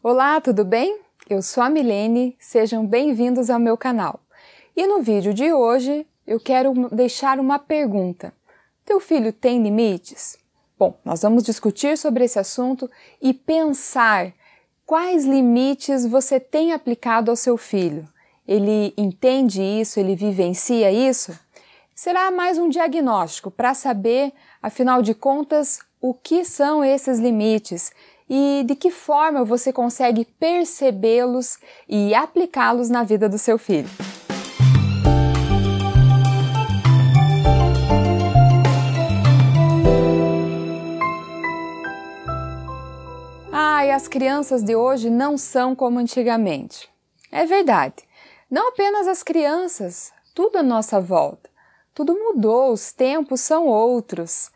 Olá, tudo bem? Eu sou a Milene, sejam bem-vindos ao meu canal. E no vídeo de hoje eu quero deixar uma pergunta. Teu filho tem limites? Bom, nós vamos discutir sobre esse assunto e pensar quais limites você tem aplicado ao seu filho. Ele entende isso? Ele vivencia isso? Será mais um diagnóstico para saber, afinal de contas, o que são esses limites e de que forma você consegue percebê-los e aplicá-los na vida do seu filho. Ah, e as crianças de hoje não são como antigamente. É verdade. Não apenas as crianças, tudo à nossa volta. Tudo mudou, os tempos são outros.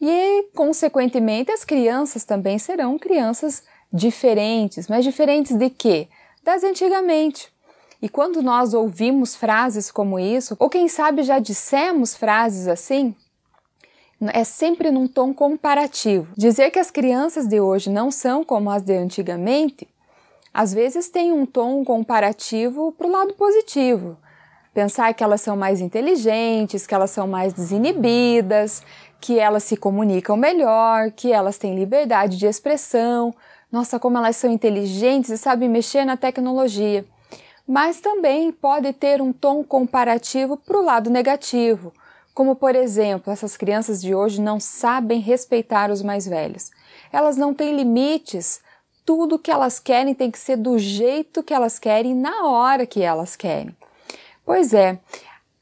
E, consequentemente, as crianças também serão crianças diferentes. Mas diferentes de quê? Das antigamente. E quando nós ouvimos frases como isso, ou quem sabe já dissemos frases assim, é sempre num tom comparativo. Dizer que as crianças de hoje não são como as de antigamente, às vezes tem um tom comparativo para o lado positivo. Pensar que elas são mais inteligentes, que elas são mais desinibidas, que elas se comunicam melhor, que elas têm liberdade de expressão. Nossa, como elas são inteligentes e sabem mexer na tecnologia. Mas também pode ter um tom comparativo para o lado negativo, como por exemplo, essas crianças de hoje não sabem respeitar os mais velhos. Elas não têm limites. Tudo que elas querem tem que ser do jeito que elas querem, na hora que elas querem. Pois é,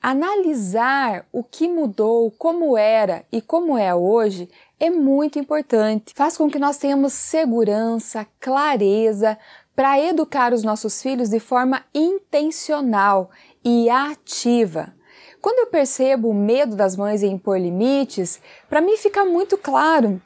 Analisar o que mudou, como era e como é hoje é muito importante. Faz com que nós tenhamos segurança, clareza para educar os nossos filhos de forma intencional e ativa. Quando eu percebo o medo das mães em impor limites, para mim fica muito claro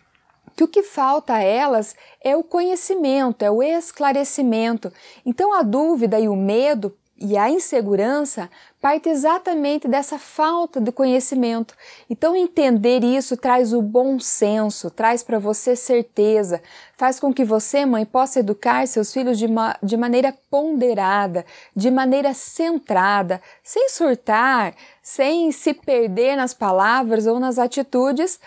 que o que falta a elas é o conhecimento, é o esclarecimento. Então a dúvida e o medo e a insegurança parte exatamente dessa falta de conhecimento. Então, entender isso traz o bom senso, traz para você certeza, faz com que você, mãe, possa educar seus filhos de, ma de maneira ponderada, de maneira centrada, sem surtar, sem se perder nas palavras ou nas atitudes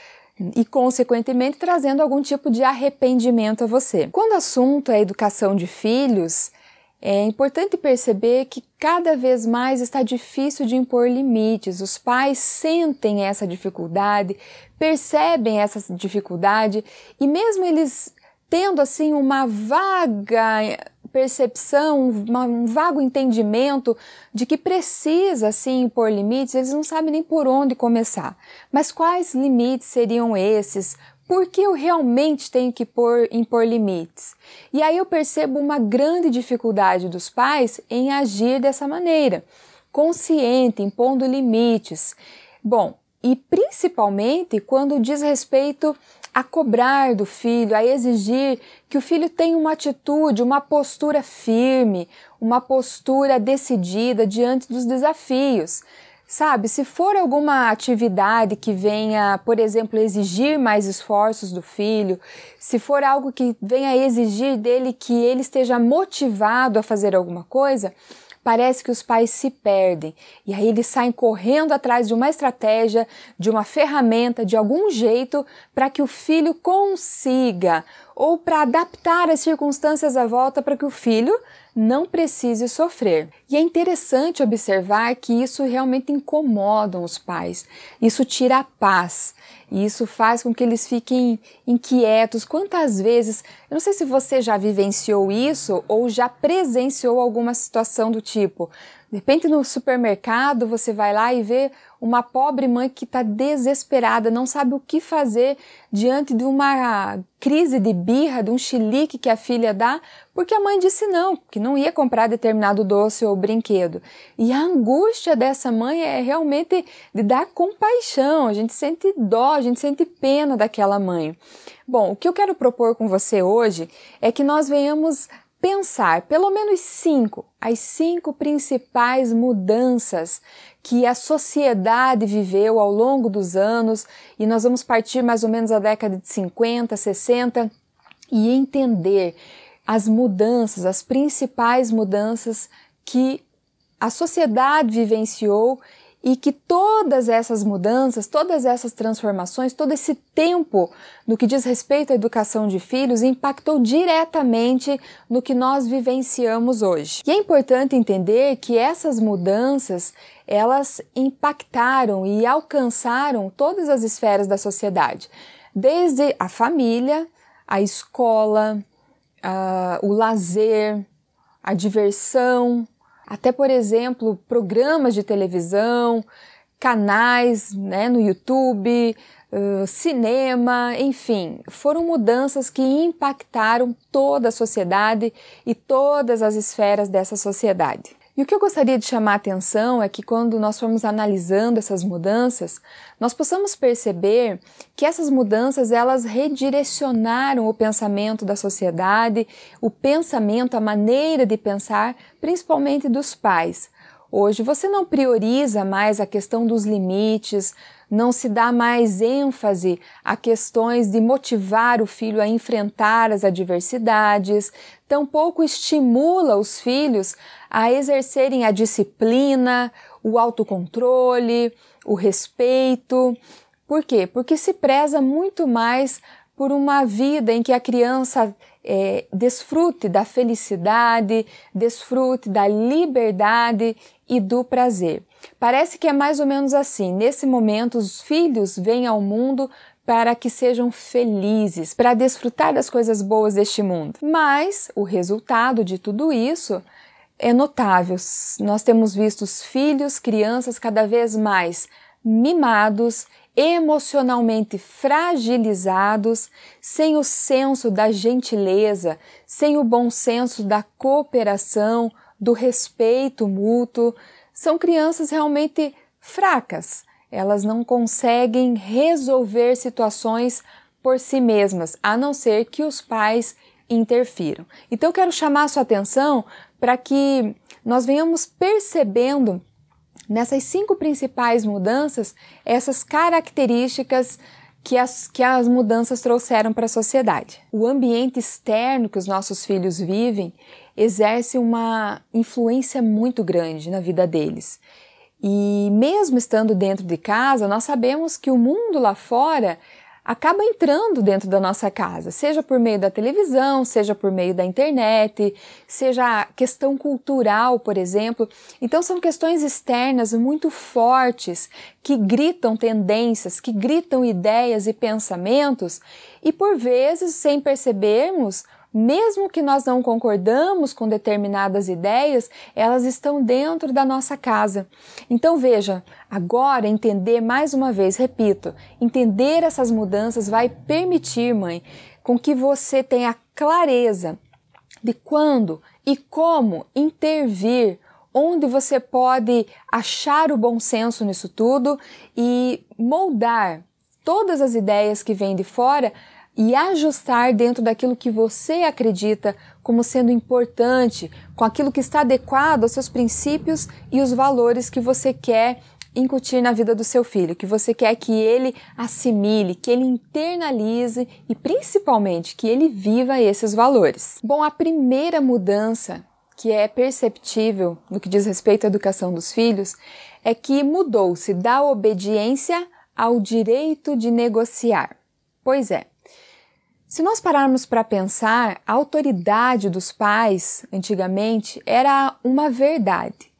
e, consequentemente, trazendo algum tipo de arrependimento a você. Quando o assunto é educação de filhos, é importante perceber que cada vez mais está difícil de impor limites. Os pais sentem essa dificuldade, percebem essa dificuldade e mesmo eles tendo assim uma vaga percepção, uma, um vago entendimento de que precisa assim impor limites, eles não sabem nem por onde começar. Mas quais limites seriam esses? Por que eu realmente tenho que pôr, impor limites? E aí eu percebo uma grande dificuldade dos pais em agir dessa maneira, consciente, impondo limites. Bom, e principalmente quando diz respeito a cobrar do filho, a exigir que o filho tenha uma atitude, uma postura firme, uma postura decidida diante dos desafios. Sabe, se for alguma atividade que venha, por exemplo, exigir mais esforços do filho, se for algo que venha exigir dele que ele esteja motivado a fazer alguma coisa, parece que os pais se perdem. E aí eles saem correndo atrás de uma estratégia, de uma ferramenta, de algum jeito para que o filho consiga ou para adaptar as circunstâncias à volta para que o filho não precise sofrer. E é interessante observar que isso realmente incomoda os pais. Isso tira a paz. E isso faz com que eles fiquem inquietos. Quantas vezes, eu não sei se você já vivenciou isso ou já presenciou alguma situação do tipo, de repente no supermercado você vai lá e vê uma pobre mãe que está desesperada, não sabe o que fazer diante de uma crise de birra, de um chilique que a filha dá, porque a mãe disse não, que não ia comprar determinado doce ou brinquedo. E a angústia dessa mãe é realmente de dar compaixão, a gente sente dó, a gente sente pena daquela mãe. Bom, o que eu quero propor com você hoje é que nós venhamos pensar pelo menos cinco, as cinco principais mudanças que a sociedade viveu ao longo dos anos, e nós vamos partir mais ou menos da década de 50, 60 e entender as mudanças, as principais mudanças que a sociedade vivenciou e que todas essas mudanças, todas essas transformações, todo esse tempo no que diz respeito à educação de filhos impactou diretamente no que nós vivenciamos hoje. E é importante entender que essas mudanças, elas impactaram e alcançaram todas as esferas da sociedade, desde a família, a escola, o lazer, a diversão, até, por exemplo, programas de televisão, canais né, no YouTube, uh, cinema, enfim, foram mudanças que impactaram toda a sociedade e todas as esferas dessa sociedade. E o que eu gostaria de chamar a atenção é que quando nós formos analisando essas mudanças, nós possamos perceber que essas mudanças elas redirecionaram o pensamento da sociedade, o pensamento, a maneira de pensar, principalmente dos pais. Hoje você não prioriza mais a questão dos limites, não se dá mais ênfase a questões de motivar o filho a enfrentar as adversidades, tampouco estimula os filhos a exercerem a disciplina, o autocontrole, o respeito. Por quê? Porque se preza muito mais por uma vida em que a criança é, desfrute da felicidade, desfrute da liberdade e do prazer. Parece que é mais ou menos assim. Nesse momento, os filhos vêm ao mundo para que sejam felizes, para desfrutar das coisas boas deste mundo. Mas o resultado de tudo isso é notável. Nós temos visto os filhos, crianças cada vez mais mimados, emocionalmente fragilizados, sem o senso da gentileza, sem o bom senso da cooperação, do respeito mútuo. São crianças realmente fracas. Elas não conseguem resolver situações por si mesmas, a não ser que os pais interfiram. Então eu quero chamar a sua atenção para que nós venhamos percebendo nessas cinco principais mudanças essas características que as, que as mudanças trouxeram para a sociedade. O ambiente externo que os nossos filhos vivem exerce uma influência muito grande na vida deles. E mesmo estando dentro de casa, nós sabemos que o mundo lá fora acaba entrando dentro da nossa casa, seja por meio da televisão, seja por meio da internet, seja questão cultural, por exemplo. Então são questões externas muito fortes que gritam tendências, que gritam ideias e pensamentos e por vezes, sem percebermos, mesmo que nós não concordamos com determinadas ideias, elas estão dentro da nossa casa. Então veja, agora entender mais uma vez, repito, entender essas mudanças vai permitir, mãe, com que você tenha clareza de quando e como intervir onde você pode achar o bom senso nisso tudo e moldar todas as ideias que vêm de fora e ajustar dentro daquilo que você acredita como sendo importante, com aquilo que está adequado aos seus princípios e os valores que você quer incutir na vida do seu filho, que você quer que ele assimile, que ele internalize e principalmente que ele viva esses valores. Bom, a primeira mudança que é perceptível no que diz respeito à educação dos filhos é que mudou-se da obediência ao direito de negociar. Pois é, se nós pararmos para pensar, a autoridade dos pais, antigamente, era uma verdade.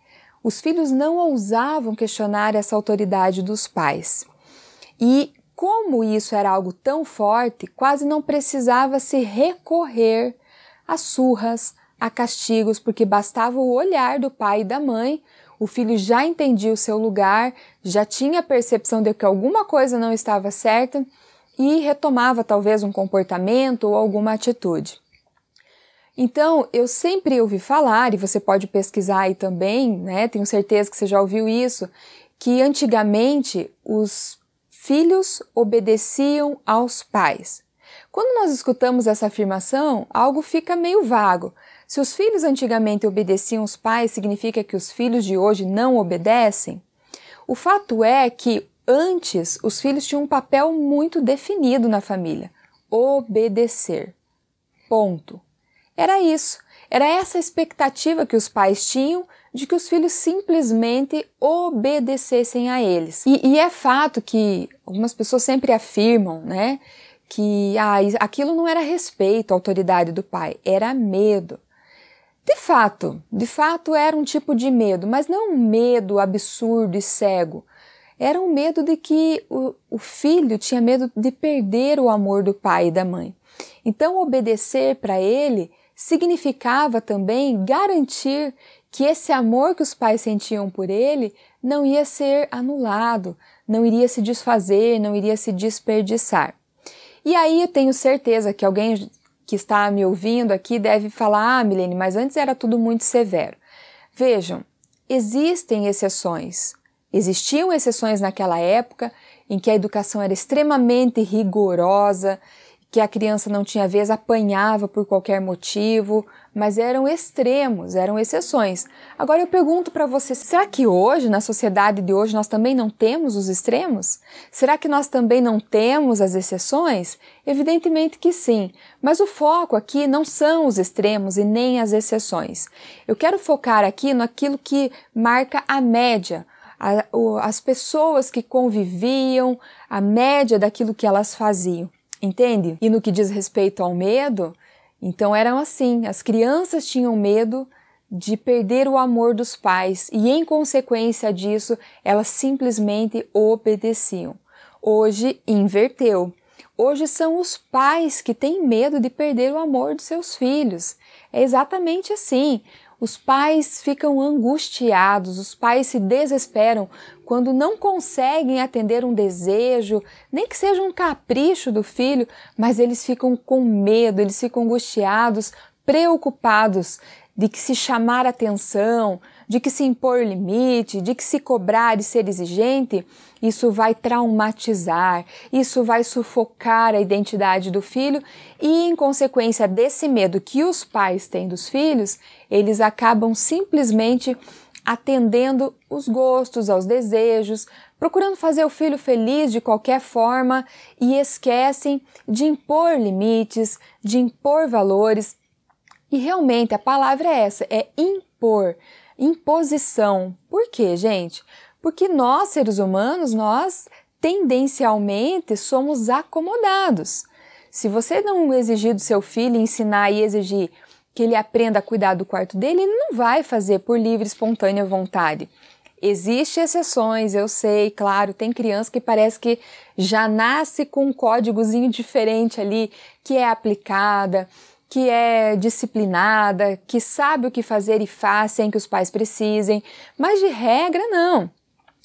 Os filhos não ousavam questionar essa autoridade dos pais. E, como isso era algo tão forte, quase não precisava se recorrer a surras, a castigos, porque bastava o olhar do pai e da mãe, o filho já entendia o seu lugar, já tinha a percepção de que alguma coisa não estava certa e retomava talvez um comportamento ou alguma atitude. Então, eu sempre ouvi falar, e você pode pesquisar aí também, né? Tenho certeza que você já ouviu isso, que antigamente os filhos obedeciam aos pais. Quando nós escutamos essa afirmação, algo fica meio vago. Se os filhos antigamente obedeciam os pais, significa que os filhos de hoje não obedecem? O fato é que Antes, os filhos tinham um papel muito definido na família: obedecer. Ponto. Era isso. Era essa expectativa que os pais tinham de que os filhos simplesmente obedecessem a eles. E, e é fato que algumas pessoas sempre afirmam, né, que ah, aquilo não era respeito à autoridade do pai, era medo. De fato, de fato era um tipo de medo, mas não um medo absurdo e cego. Era um medo de que o, o filho tinha medo de perder o amor do pai e da mãe. Então, obedecer para ele significava também garantir que esse amor que os pais sentiam por ele não ia ser anulado, não iria se desfazer, não iria se desperdiçar. E aí eu tenho certeza que alguém que está me ouvindo aqui deve falar: Ah, Milene, mas antes era tudo muito severo. Vejam, existem exceções. Existiam exceções naquela época em que a educação era extremamente rigorosa, que a criança não tinha vez, apanhava por qualquer motivo, mas eram extremos, eram exceções. Agora eu pergunto para você, será que hoje, na sociedade de hoje, nós também não temos os extremos? Será que nós também não temos as exceções? Evidentemente que sim, mas o foco aqui não são os extremos e nem as exceções. Eu quero focar aqui naquilo que marca a média, as pessoas que conviviam, a média daquilo que elas faziam. Entende? E no que diz respeito ao medo, então eram assim: as crianças tinham medo de perder o amor dos pais e, em consequência disso, elas simplesmente obedeciam. Hoje inverteu. Hoje são os pais que têm medo de perder o amor dos seus filhos. É exatamente assim. Os pais ficam angustiados, os pais se desesperam quando não conseguem atender um desejo, nem que seja um capricho do filho, mas eles ficam com medo, eles ficam angustiados, preocupados de que se chamar atenção, de que se impor limite, de que se cobrar e ser exigente, isso vai traumatizar, isso vai sufocar a identidade do filho e, em consequência desse medo que os pais têm dos filhos, eles acabam simplesmente atendendo os gostos, aos desejos, procurando fazer o filho feliz de qualquer forma e esquecem de impor limites, de impor valores. E realmente a palavra é essa, é impor imposição. Por quê, gente? Porque nós, seres humanos, nós tendencialmente somos acomodados. Se você não exigir do seu filho ensinar e exigir que ele aprenda a cuidar do quarto dele, ele não vai fazer por livre, espontânea vontade. Existem exceções, eu sei, claro, tem criança que parece que já nasce com um códigozinho diferente ali que é aplicada, que é disciplinada, que sabe o que fazer e faz sem que os pais precisem, mas de regra não.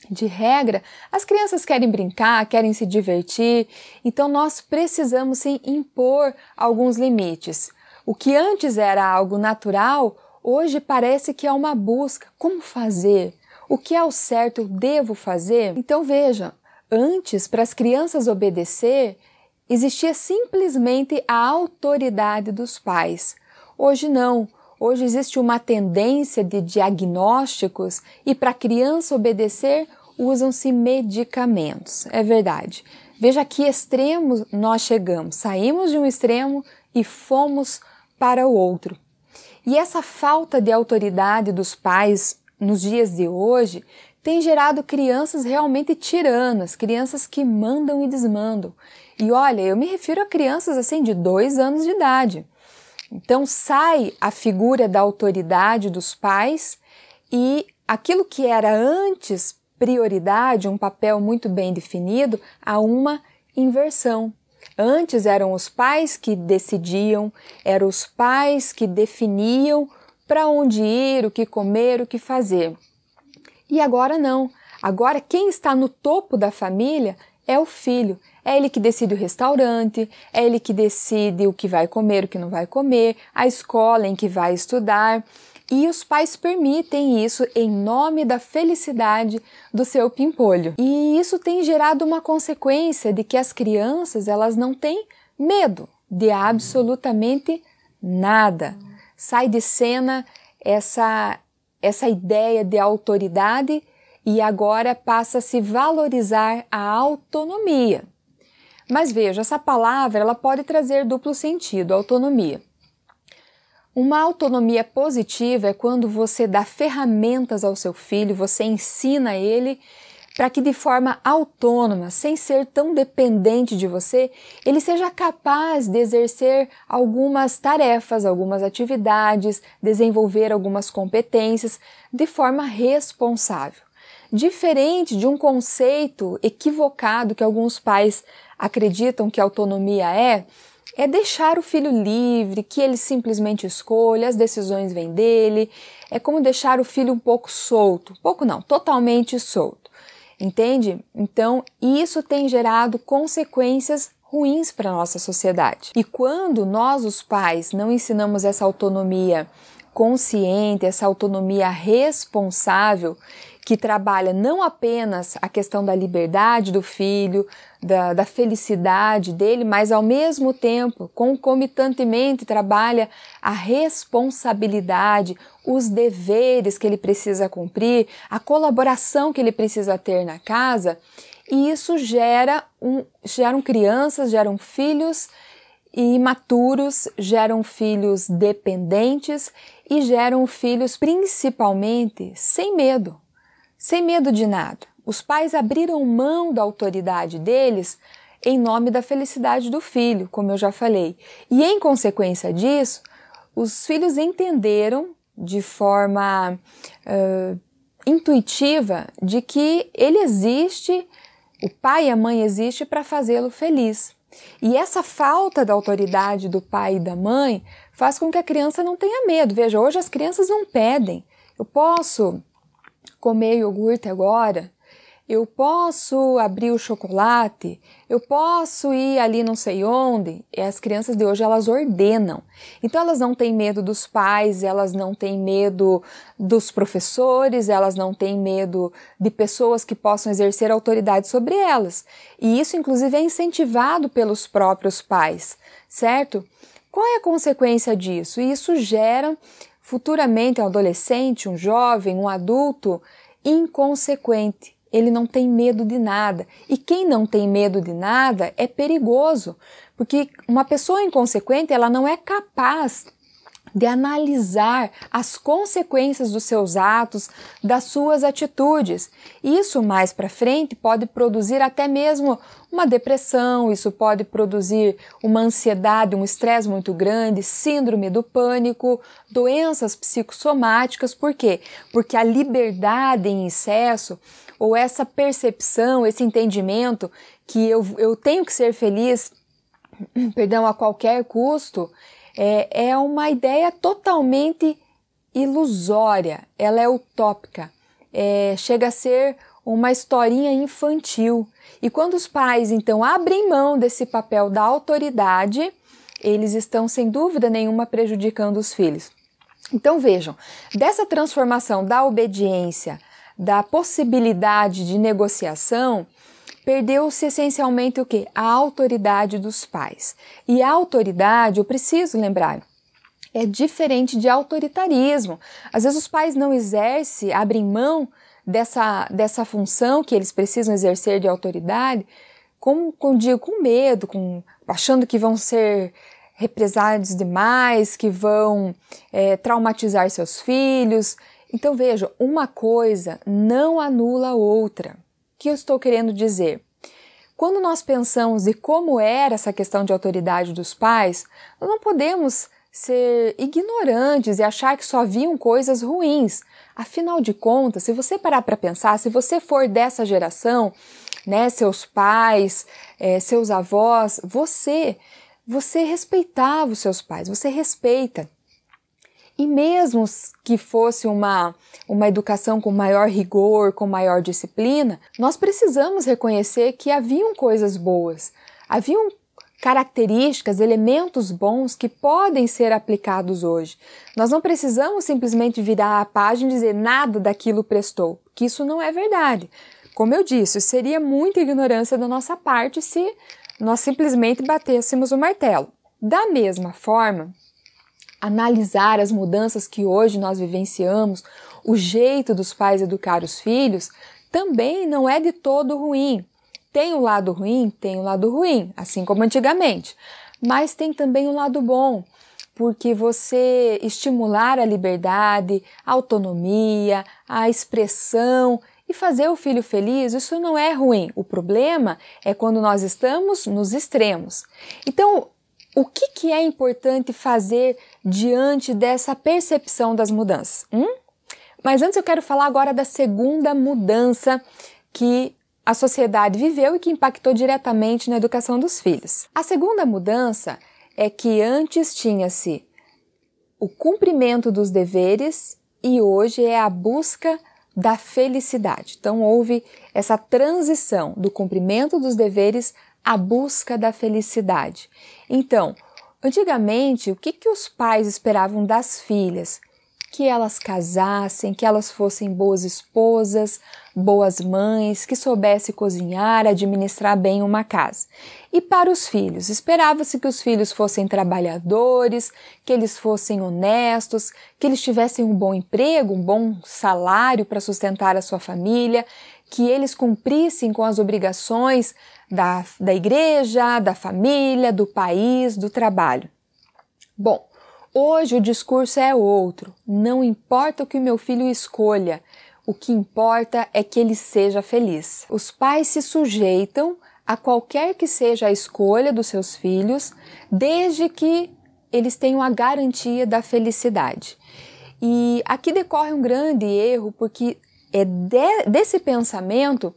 De regra, as crianças querem brincar, querem se divertir, então nós precisamos sim impor alguns limites. O que antes era algo natural, hoje parece que é uma busca. Como fazer? O que é o certo eu devo fazer? Então veja, antes para as crianças obedecer, Existia simplesmente a autoridade dos pais. Hoje não. Hoje existe uma tendência de diagnósticos e para a criança obedecer usam-se medicamentos. É verdade. Veja que extremo nós chegamos. Saímos de um extremo e fomos para o outro. E essa falta de autoridade dos pais nos dias de hoje tem gerado crianças realmente tiranas, crianças que mandam e desmandam. E olha, eu me refiro a crianças assim de dois anos de idade. Então sai a figura da autoridade dos pais e aquilo que era antes prioridade, um papel muito bem definido, a uma inversão. Antes eram os pais que decidiam, eram os pais que definiam para onde ir, o que comer, o que fazer. E agora não. Agora quem está no topo da família é o filho. É ele que decide o restaurante, é ele que decide o que vai comer, o que não vai comer, a escola em que vai estudar. E os pais permitem isso em nome da felicidade do seu pimpolho. E isso tem gerado uma consequência de que as crianças elas não têm medo de absolutamente nada. Sai de cena essa essa ideia de autoridade e agora passa a se valorizar a autonomia. Mas veja, essa palavra ela pode trazer duplo sentido, autonomia. Uma autonomia positiva é quando você dá ferramentas ao seu filho, você ensina ele para que de forma autônoma, sem ser tão dependente de você, ele seja capaz de exercer algumas tarefas, algumas atividades, desenvolver algumas competências de forma responsável. Diferente de um conceito equivocado que alguns pais acreditam que autonomia é, é deixar o filho livre, que ele simplesmente escolha, as decisões vêm dele. É como deixar o filho um pouco solto, pouco não, totalmente solto. Entende? Então, isso tem gerado consequências ruins para a nossa sociedade. E quando nós, os pais, não ensinamos essa autonomia consciente, essa autonomia responsável, que trabalha não apenas a questão da liberdade do filho, da, da, felicidade dele, mas ao mesmo tempo, concomitantemente, trabalha a responsabilidade, os deveres que ele precisa cumprir, a colaboração que ele precisa ter na casa, e isso gera um, geram crianças, geram filhos imaturos, geram filhos dependentes e geram filhos principalmente sem medo sem medo de nada. Os pais abriram mão da autoridade deles em nome da felicidade do filho, como eu já falei. E em consequência disso, os filhos entenderam de forma uh, intuitiva de que ele existe, o pai e a mãe existe para fazê-lo feliz. E essa falta da autoridade do pai e da mãe faz com que a criança não tenha medo. Veja, hoje as crianças não pedem. Eu posso comer iogurte agora? Eu posso abrir o chocolate? Eu posso ir ali não sei onde? E as crianças de hoje elas ordenam. Então elas não têm medo dos pais, elas não têm medo dos professores, elas não têm medo de pessoas que possam exercer autoridade sobre elas. E isso inclusive é incentivado pelos próprios pais, certo? Qual é a consequência disso? Isso gera Futuramente, um adolescente, um jovem, um adulto inconsequente. Ele não tem medo de nada. E quem não tem medo de nada é perigoso, porque uma pessoa inconsequente, ela não é capaz de analisar as consequências dos seus atos, das suas atitudes. Isso mais para frente pode produzir até mesmo uma depressão, isso pode produzir uma ansiedade, um estresse muito grande, síndrome do pânico, doenças psicossomáticas. Por quê? Porque a liberdade em excesso ou essa percepção, esse entendimento que eu, eu tenho que ser feliz, perdão, a qualquer custo, é, é uma ideia totalmente ilusória, ela é utópica, é, chega a ser uma historinha infantil. E quando os pais então abrem mão desse papel da autoridade, eles estão sem dúvida nenhuma prejudicando os filhos. Então vejam, dessa transformação da obediência, da possibilidade de negociação, perdeu-se essencialmente o que? A autoridade dos pais. E a autoridade, eu preciso lembrar, é diferente de autoritarismo. Às vezes os pais não exercem, abrem mão dessa, dessa função que eles precisam exercer de autoridade, com, com, digo, com medo, com, achando que vão ser represálios demais, que vão é, traumatizar seus filhos. Então veja, uma coisa não anula a outra que eu estou querendo dizer? Quando nós pensamos de como era essa questão de autoridade dos pais, nós não podemos ser ignorantes e achar que só haviam coisas ruins. Afinal de contas, se você parar para pensar, se você for dessa geração, né, seus pais, é, seus avós, você, você respeitava os seus pais, você respeita. E mesmo que fosse uma, uma educação com maior rigor, com maior disciplina, nós precisamos reconhecer que haviam coisas boas, haviam características, elementos bons que podem ser aplicados hoje. Nós não precisamos simplesmente virar a página e dizer nada daquilo prestou, que isso não é verdade. Como eu disse, seria muita ignorância da nossa parte se nós simplesmente batêssemos o martelo. Da mesma forma, analisar as mudanças que hoje nós vivenciamos, o jeito dos pais educar os filhos, também não é de todo ruim. Tem o lado ruim? Tem o lado ruim, assim como antigamente. Mas tem também o lado bom. porque você estimular a liberdade, a autonomia, a expressão e fazer o filho feliz, isso não é ruim. O problema é quando nós estamos nos extremos. Então, o que, que é importante fazer diante dessa percepção das mudanças? Hum? Mas antes eu quero falar agora da segunda mudança que a sociedade viveu e que impactou diretamente na educação dos filhos. A segunda mudança é que antes tinha-se o cumprimento dos deveres e hoje é a busca da felicidade. Então houve essa transição do cumprimento dos deveres à busca da felicidade. Então, antigamente, o que, que os pais esperavam das filhas? Que elas casassem, que elas fossem boas esposas, boas mães, que soubessem cozinhar, administrar bem uma casa. E para os filhos, esperava-se que os filhos fossem trabalhadores, que eles fossem honestos, que eles tivessem um bom emprego, um bom salário para sustentar a sua família, que eles cumprissem com as obrigações da, da igreja, da família, do país, do trabalho. Bom, Hoje o discurso é outro. Não importa o que o meu filho escolha, o que importa é que ele seja feliz. Os pais se sujeitam a qualquer que seja a escolha dos seus filhos, desde que eles tenham a garantia da felicidade. E aqui decorre um grande erro, porque é de, desse pensamento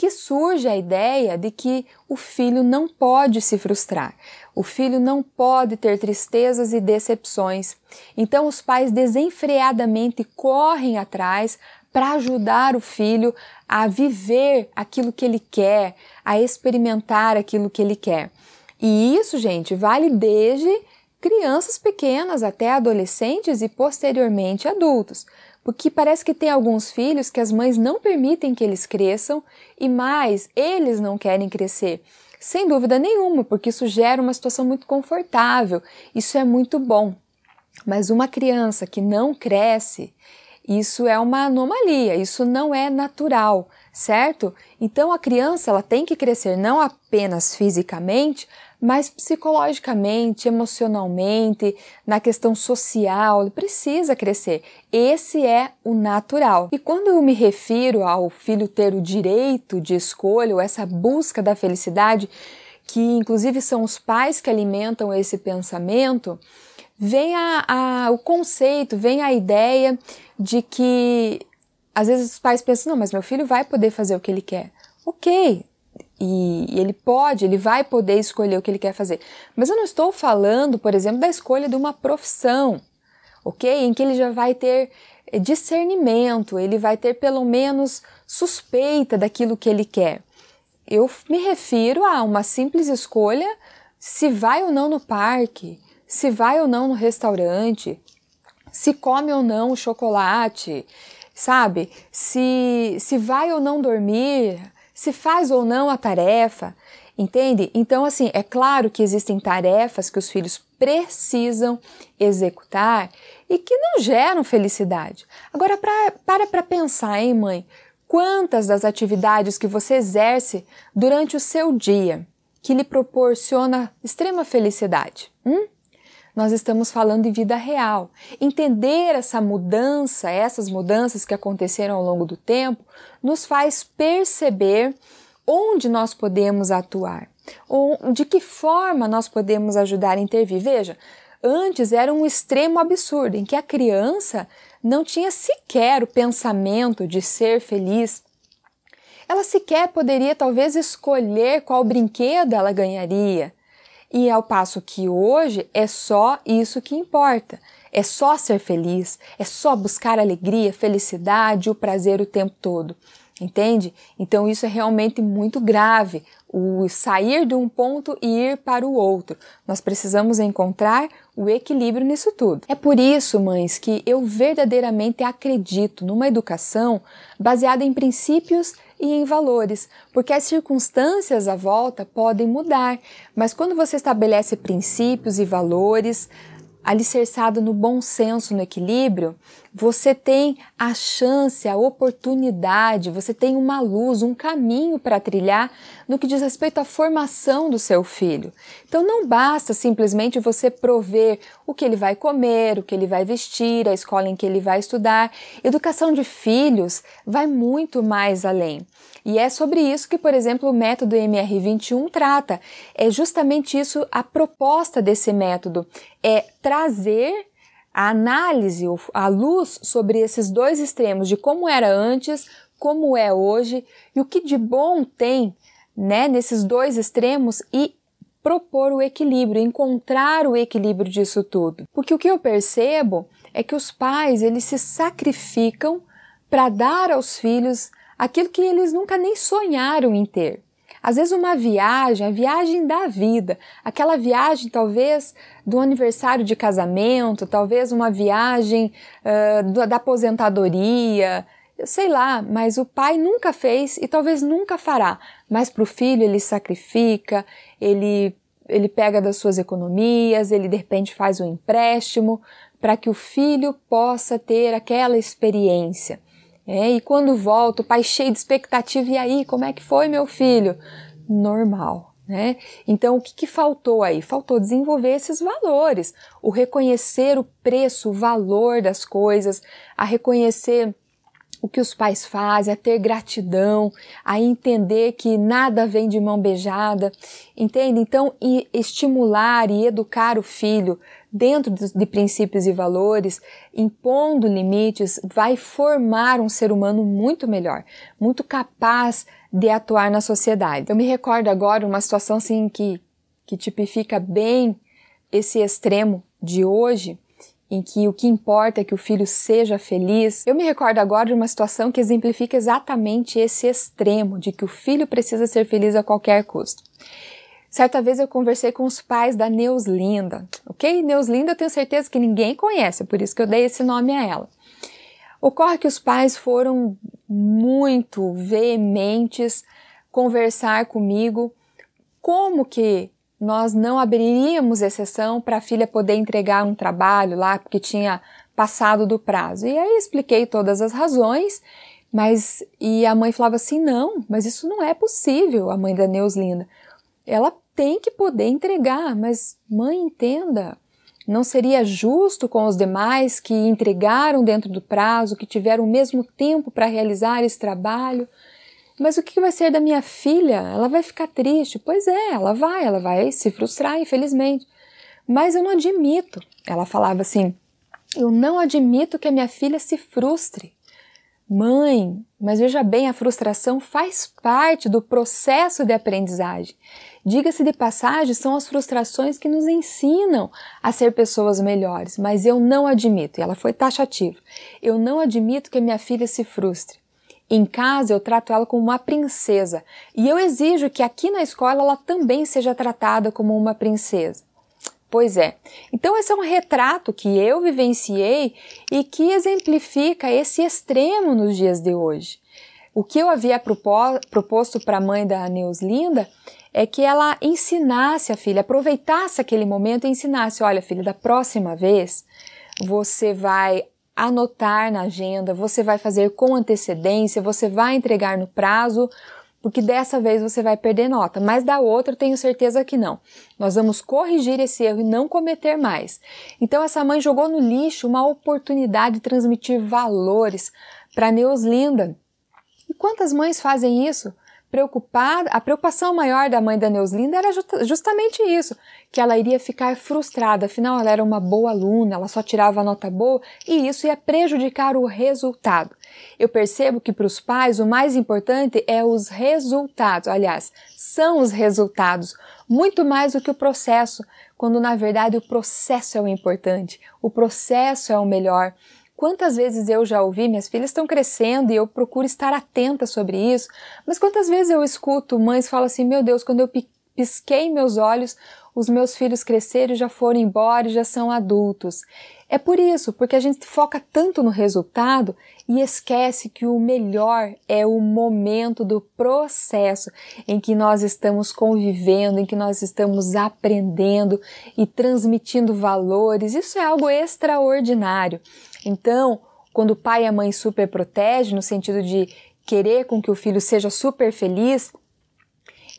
que surge a ideia de que o filho não pode se frustrar. O filho não pode ter tristezas e decepções. Então os pais desenfreadamente correm atrás para ajudar o filho a viver aquilo que ele quer, a experimentar aquilo que ele quer. E isso, gente, vale desde crianças pequenas até adolescentes e posteriormente adultos. Porque parece que tem alguns filhos que as mães não permitem que eles cresçam e mais, eles não querem crescer. Sem dúvida nenhuma, porque isso gera uma situação muito confortável. Isso é muito bom. Mas uma criança que não cresce, isso é uma anomalia, isso não é natural, certo? Então a criança ela tem que crescer não apenas fisicamente, mas psicologicamente, emocionalmente, na questão social, ele precisa crescer. Esse é o natural. E quando eu me refiro ao filho ter o direito de escolha, ou essa busca da felicidade, que inclusive são os pais que alimentam esse pensamento, vem a, a, o conceito, vem a ideia de que às vezes os pais pensam, não, mas meu filho vai poder fazer o que ele quer. Ok, e, ele pode, ele vai poder escolher o que ele quer fazer. Mas eu não estou falando, por exemplo, da escolha de uma profissão, ok? Em que ele já vai ter eh, discernimento, ele vai ter pelo menos suspeita daquilo que ele quer. Eu me refiro a uma simples escolha se vai ou não no parque, se vai ou não no restaurante, se come ou não o chocolate, sabe? Se, se vai ou não dormir se faz ou não a tarefa, entende? Então, assim, é claro que existem tarefas que os filhos precisam executar e que não geram felicidade. Agora, pra, para para pensar, hein, mãe? Quantas das atividades que você exerce durante o seu dia que lhe proporciona extrema felicidade? Hum? Nós estamos falando de vida real. Entender essa mudança, essas mudanças que aconteceram ao longo do tempo, nos faz perceber onde nós podemos atuar, ou de que forma nós podemos ajudar a intervir. Veja, antes era um extremo absurdo em que a criança não tinha sequer o pensamento de ser feliz. Ela sequer poderia talvez escolher qual brinquedo ela ganharia. E ao passo que hoje é só isso que importa. É só ser feliz, é só buscar alegria, felicidade, o prazer o tempo todo. Entende? Então isso é realmente muito grave, o sair de um ponto e ir para o outro. Nós precisamos encontrar o equilíbrio nisso tudo. É por isso, mães, que eu verdadeiramente acredito numa educação baseada em princípios e em valores, porque as circunstâncias à volta podem mudar, mas quando você estabelece princípios e valores, alicerçado no bom senso, no equilíbrio, você tem a chance, a oportunidade, você tem uma luz, um caminho para trilhar no que diz respeito à formação do seu filho. Então não basta simplesmente você prover o que ele vai comer, o que ele vai vestir, a escola em que ele vai estudar. Educação de filhos vai muito mais além. E é sobre isso que, por exemplo, o método MR21 trata. É justamente isso a proposta desse método, é trazer a análise, a luz sobre esses dois extremos de como era antes, como é hoje e o que de bom tem, né, nesses dois extremos e propor o equilíbrio, encontrar o equilíbrio disso tudo. Porque o que eu percebo é que os pais, eles se sacrificam para dar aos filhos aquilo que eles nunca nem sonharam em ter. Às vezes uma viagem, a viagem da vida, aquela viagem talvez do aniversário de casamento, talvez uma viagem uh, da aposentadoria, sei lá, mas o pai nunca fez e talvez nunca fará. Mas para o filho ele sacrifica, ele, ele pega das suas economias, ele de repente faz um empréstimo para que o filho possa ter aquela experiência. É, e quando volta, o pai cheio de expectativa, e aí, como é que foi, meu filho? Normal. Né? Então, o que, que faltou aí? Faltou desenvolver esses valores, o reconhecer o preço, o valor das coisas, a reconhecer o que os pais fazem, a ter gratidão, a entender que nada vem de mão beijada, entende? Então, e estimular e educar o filho dentro de princípios e valores, impondo limites, vai formar um ser humano muito melhor, muito capaz de atuar na sociedade. Eu me recordo agora uma situação assim que, que tipifica bem esse extremo de hoje, em que o que importa é que o filho seja feliz. Eu me recordo agora de uma situação que exemplifica exatamente esse extremo de que o filho precisa ser feliz a qualquer custo. Certa vez eu conversei com os pais da Neuslinda, ok? Neuslinda eu tenho certeza que ninguém conhece, por isso que eu dei esse nome a ela. Ocorre que os pais foram muito veementes conversar comigo como que nós não abriríamos exceção para a filha poder entregar um trabalho lá porque tinha passado do prazo. E aí expliquei todas as razões, mas e a mãe falava assim: "Não, mas isso não é possível", a mãe da Neuslinda. Ela tem que poder entregar, mas mãe entenda, não seria justo com os demais que entregaram dentro do prazo, que tiveram o mesmo tempo para realizar esse trabalho? Mas o que vai ser da minha filha? Ela vai ficar triste? Pois é, ela vai, ela vai se frustrar, infelizmente. Mas eu não admito. Ela falava assim: eu não admito que a minha filha se frustre. Mãe, mas veja bem, a frustração faz parte do processo de aprendizagem. Diga-se de passagem, são as frustrações que nos ensinam a ser pessoas melhores, mas eu não admito, e ela foi taxativa, eu não admito que minha filha se frustre. Em casa eu trato ela como uma princesa e eu exijo que aqui na escola ela também seja tratada como uma princesa. Pois é. Então esse é um retrato que eu vivenciei e que exemplifica esse extremo nos dias de hoje. O que eu havia proposto para a mãe da Neuslinda é que ela ensinasse a filha, aproveitasse aquele momento e ensinasse, olha filha, da próxima vez você vai anotar na agenda, você vai fazer com antecedência, você vai entregar no prazo, porque dessa vez você vai perder nota, mas da outra tenho certeza que não. Nós vamos corrigir esse erro e não cometer mais. Então essa mãe jogou no lixo uma oportunidade de transmitir valores para Neuslinda. E quantas mães fazem isso? Preocupada, a preocupação maior da mãe da Neuslinda era justamente isso, que ela iria ficar frustrada, afinal ela era uma boa aluna, ela só tirava nota boa e isso ia prejudicar o resultado. Eu percebo que para os pais o mais importante é os resultados, aliás, são os resultados, muito mais do que o processo, quando na verdade o processo é o importante, o processo é o melhor. Quantas vezes eu já ouvi, minhas filhas estão crescendo e eu procuro estar atenta sobre isso, mas quantas vezes eu escuto mães falam assim: meu Deus, quando eu pisquei meus olhos, os meus filhos cresceram já foram embora e já são adultos. É por isso, porque a gente foca tanto no resultado e esquece que o melhor é o momento do processo em que nós estamos convivendo, em que nós estamos aprendendo e transmitindo valores. Isso é algo extraordinário. Então, quando o pai e a mãe super protegem, no sentido de querer com que o filho seja super feliz,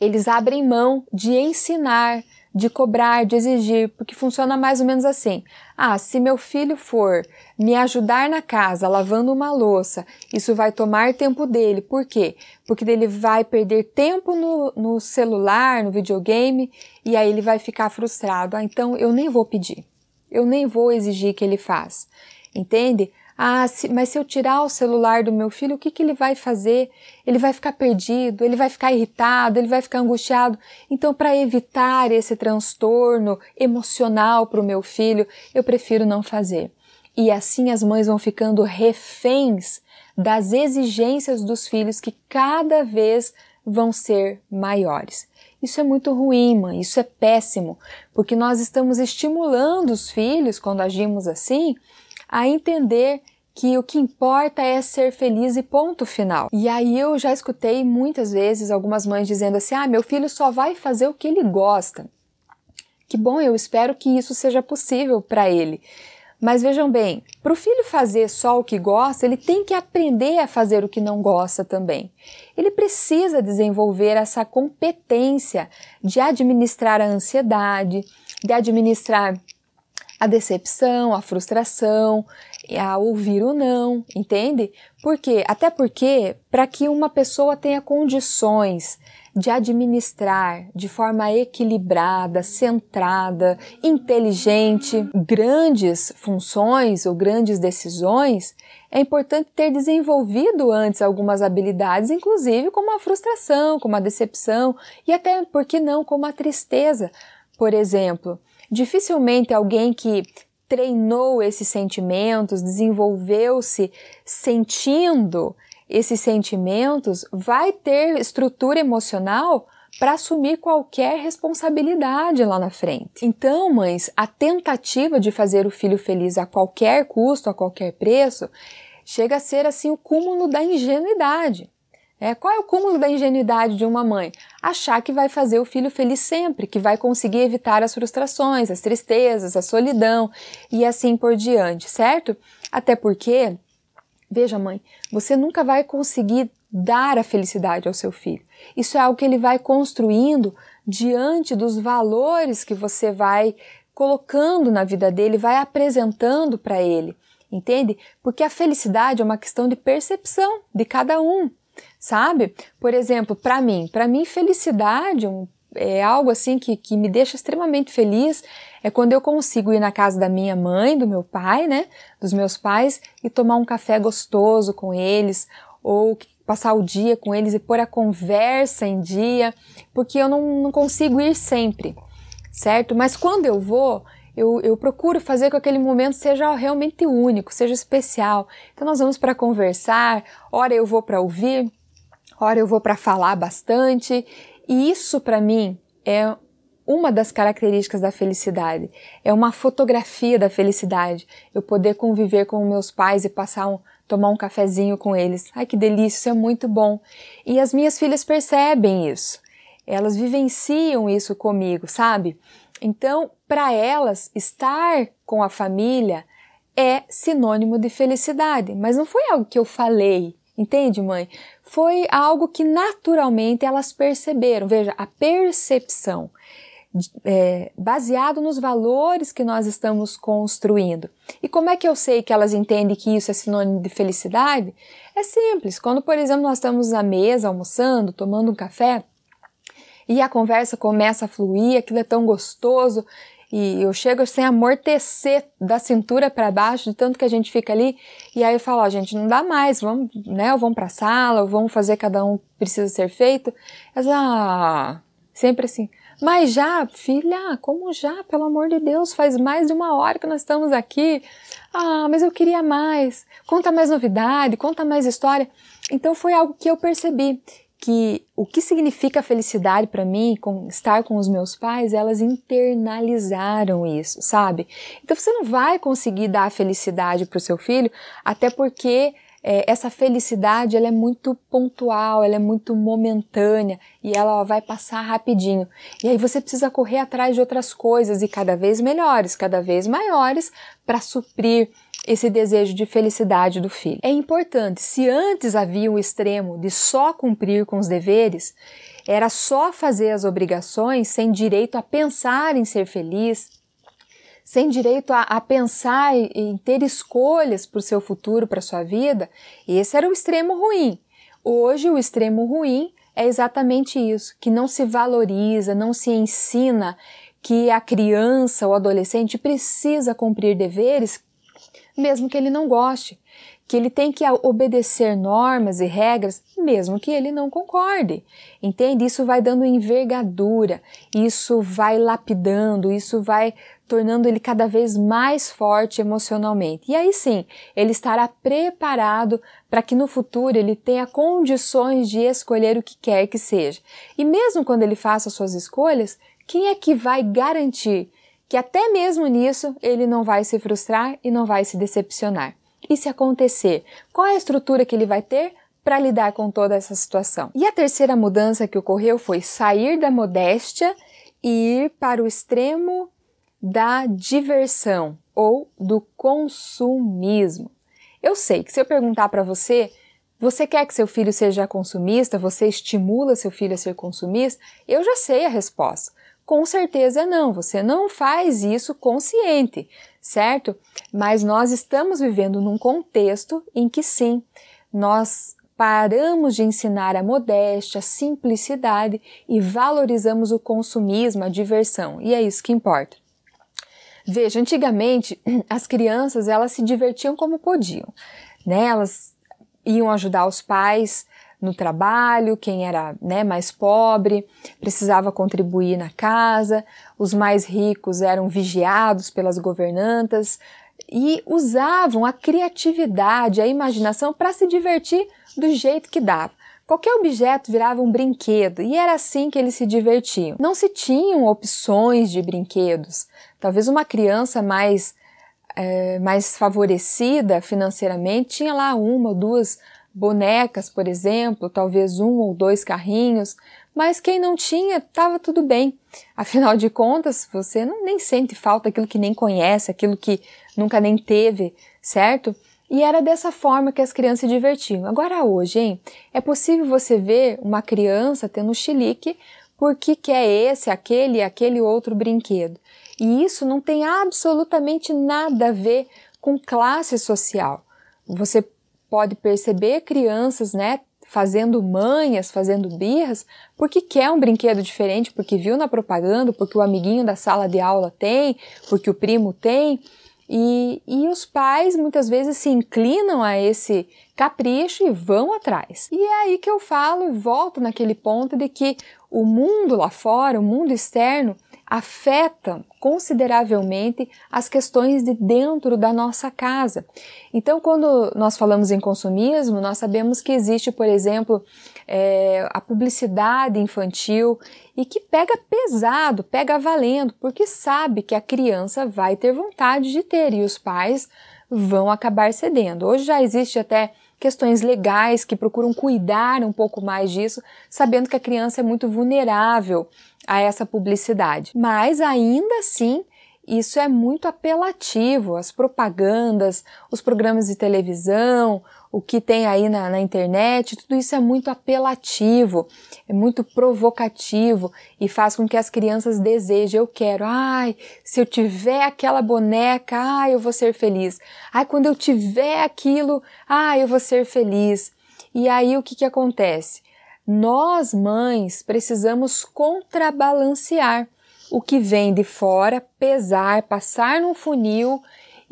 eles abrem mão de ensinar, de cobrar, de exigir, porque funciona mais ou menos assim. Ah, se meu filho for me ajudar na casa lavando uma louça, isso vai tomar tempo dele. Por quê? Porque ele vai perder tempo no, no celular, no videogame, e aí ele vai ficar frustrado. Ah, então eu nem vou pedir. Eu nem vou exigir que ele faça. Entende? Ah, se, mas se eu tirar o celular do meu filho, o que, que ele vai fazer? Ele vai ficar perdido, ele vai ficar irritado, ele vai ficar angustiado. Então, para evitar esse transtorno emocional para o meu filho, eu prefiro não fazer. E assim as mães vão ficando reféns das exigências dos filhos que cada vez vão ser maiores. Isso é muito ruim, mãe, isso é péssimo, porque nós estamos estimulando os filhos, quando agimos assim, a entender que o que importa é ser feliz e ponto final. E aí eu já escutei muitas vezes algumas mães dizendo assim: "Ah, meu filho só vai fazer o que ele gosta". Que bom, eu espero que isso seja possível para ele. Mas vejam bem, para o filho fazer só o que gosta, ele tem que aprender a fazer o que não gosta também. Ele precisa desenvolver essa competência de administrar a ansiedade, de administrar a decepção, a frustração, a ouvir o não, entende? Por quê? Até porque, para que uma pessoa tenha condições de administrar de forma equilibrada, centrada, inteligente, grandes funções ou grandes decisões, é importante ter desenvolvido antes algumas habilidades, inclusive como a frustração, como a decepção e até, por que não, como a tristeza. Por exemplo, Dificilmente alguém que treinou esses sentimentos, desenvolveu-se sentindo esses sentimentos, vai ter estrutura emocional para assumir qualquer responsabilidade lá na frente. Então, mães, a tentativa de fazer o filho feliz a qualquer custo, a qualquer preço, chega a ser assim o cúmulo da ingenuidade. É, qual é o cúmulo da ingenuidade de uma mãe? Achar que vai fazer o filho feliz sempre, que vai conseguir evitar as frustrações, as tristezas, a solidão e assim por diante, certo? Até porque, veja, mãe, você nunca vai conseguir dar a felicidade ao seu filho. Isso é algo que ele vai construindo diante dos valores que você vai colocando na vida dele, vai apresentando para ele, entende? Porque a felicidade é uma questão de percepção de cada um sabe? Por exemplo, para mim, para mim felicidade é algo assim que, que me deixa extremamente feliz é quando eu consigo ir na casa da minha mãe, do meu pai, né, dos meus pais e tomar um café gostoso com eles ou passar o dia com eles e pôr a conversa em dia, porque eu não, não consigo ir sempre, certo? Mas quando eu vou, eu, eu, procuro fazer com que aquele momento seja realmente único, seja especial. Então nós vamos para conversar, ora eu vou para ouvir, ora eu vou para falar bastante, e isso para mim é uma das características da felicidade. É uma fotografia da felicidade. Eu poder conviver com meus pais e passar um, tomar um cafezinho com eles. Ai que delícia, isso é muito bom. E as minhas filhas percebem isso. Elas vivenciam isso comigo, sabe? Então, para elas, estar com a família é sinônimo de felicidade, mas não foi algo que eu falei, Entende, mãe? Foi algo que naturalmente elas perceberam. Veja, a percepção. É, baseado nos valores que nós estamos construindo. E como é que eu sei que elas entendem que isso é sinônimo de felicidade? É simples. Quando, por exemplo, nós estamos à mesa almoçando, tomando um café, e a conversa começa a fluir, aquilo é tão gostoso, e eu chego sem amortecer da cintura para baixo, de tanto que a gente fica ali. E aí eu falo, ó, gente, não dá mais, vamos, né? Ou vamos pra sala, ou vamos fazer cada um precisa ser feito. Elas, ah, sempre assim. Mas já, filha, como já? Pelo amor de Deus, faz mais de uma hora que nós estamos aqui. Ah, mas eu queria mais. Conta mais novidade, conta mais história. Então foi algo que eu percebi que o que significa felicidade para mim, com estar com os meus pais, elas internalizaram isso, sabe? Então você não vai conseguir dar felicidade para o seu filho, até porque é, essa felicidade ela é muito pontual, ela é muito momentânea e ela vai passar rapidinho. E aí você precisa correr atrás de outras coisas e cada vez melhores, cada vez maiores para suprir esse desejo de felicidade do filho. É importante, se antes havia o extremo de só cumprir com os deveres, era só fazer as obrigações sem direito a pensar em ser feliz, sem direito a, a pensar em, em ter escolhas para o seu futuro, para a sua vida, esse era o extremo ruim. Hoje, o extremo ruim é exatamente isso, que não se valoriza, não se ensina que a criança ou adolescente precisa cumprir deveres mesmo que ele não goste, que ele tem que obedecer normas e regras, mesmo que ele não concorde. Entende? Isso vai dando envergadura, isso vai lapidando, isso vai tornando ele cada vez mais forte emocionalmente. E aí sim, ele estará preparado para que no futuro ele tenha condições de escolher o que quer que seja. E mesmo quando ele faça suas escolhas, quem é que vai garantir que até mesmo nisso ele não vai se frustrar e não vai se decepcionar. E se acontecer, qual é a estrutura que ele vai ter para lidar com toda essa situação? E a terceira mudança que ocorreu foi sair da modéstia e ir para o extremo da diversão ou do consumismo. Eu sei que se eu perguntar para você, você quer que seu filho seja consumista? Você estimula seu filho a ser consumista? Eu já sei a resposta. Com certeza não, você não faz isso consciente, certo? Mas nós estamos vivendo num contexto em que sim, nós paramos de ensinar a modéstia, a simplicidade e valorizamos o consumismo, a diversão, e é isso que importa. Veja, antigamente as crianças elas se divertiam como podiam, né? Elas iam ajudar os pais no trabalho, quem era né, mais pobre precisava contribuir na casa, os mais ricos eram vigiados pelas governantas e usavam a criatividade, a imaginação para se divertir do jeito que dava. Qualquer objeto virava um brinquedo e era assim que eles se divertiam. Não se tinham opções de brinquedos. Talvez uma criança mais, é, mais favorecida financeiramente tinha lá uma ou duas bonecas, por exemplo, talvez um ou dois carrinhos, mas quem não tinha, estava tudo bem. Afinal de contas, você não, nem sente falta aquilo que nem conhece, aquilo que nunca nem teve, certo? E era dessa forma que as crianças se divertiam. Agora hoje, hein, é possível você ver uma criança tendo chilique porque quer esse, aquele e aquele outro brinquedo. E isso não tem absolutamente nada a ver com classe social. Você pode perceber crianças, né, fazendo manhas, fazendo birras, porque quer um brinquedo diferente, porque viu na propaganda, porque o amiguinho da sala de aula tem, porque o primo tem. E, e os pais muitas vezes se inclinam a esse capricho e vão atrás. E é aí que eu falo e volto naquele ponto de que o mundo lá fora, o mundo externo, afetam consideravelmente as questões de dentro da nossa casa. Então, quando nós falamos em consumismo, nós sabemos que existe, por exemplo, é, a publicidade infantil e que pega pesado, pega valendo, porque sabe que a criança vai ter vontade de ter e os pais vão acabar cedendo. Hoje já existe até questões legais que procuram cuidar um pouco mais disso, sabendo que a criança é muito vulnerável a essa publicidade. Mas ainda assim, isso é muito apelativo. As propagandas, os programas de televisão, o que tem aí na, na, internet, tudo isso é muito apelativo, é muito provocativo e faz com que as crianças desejem, eu quero, ai, se eu tiver aquela boneca, ai, eu vou ser feliz. Ai, quando eu tiver aquilo, ai, eu vou ser feliz. E aí o que, que acontece? Nós, mães, precisamos contrabalancear o que vem de fora, pesar, passar no funil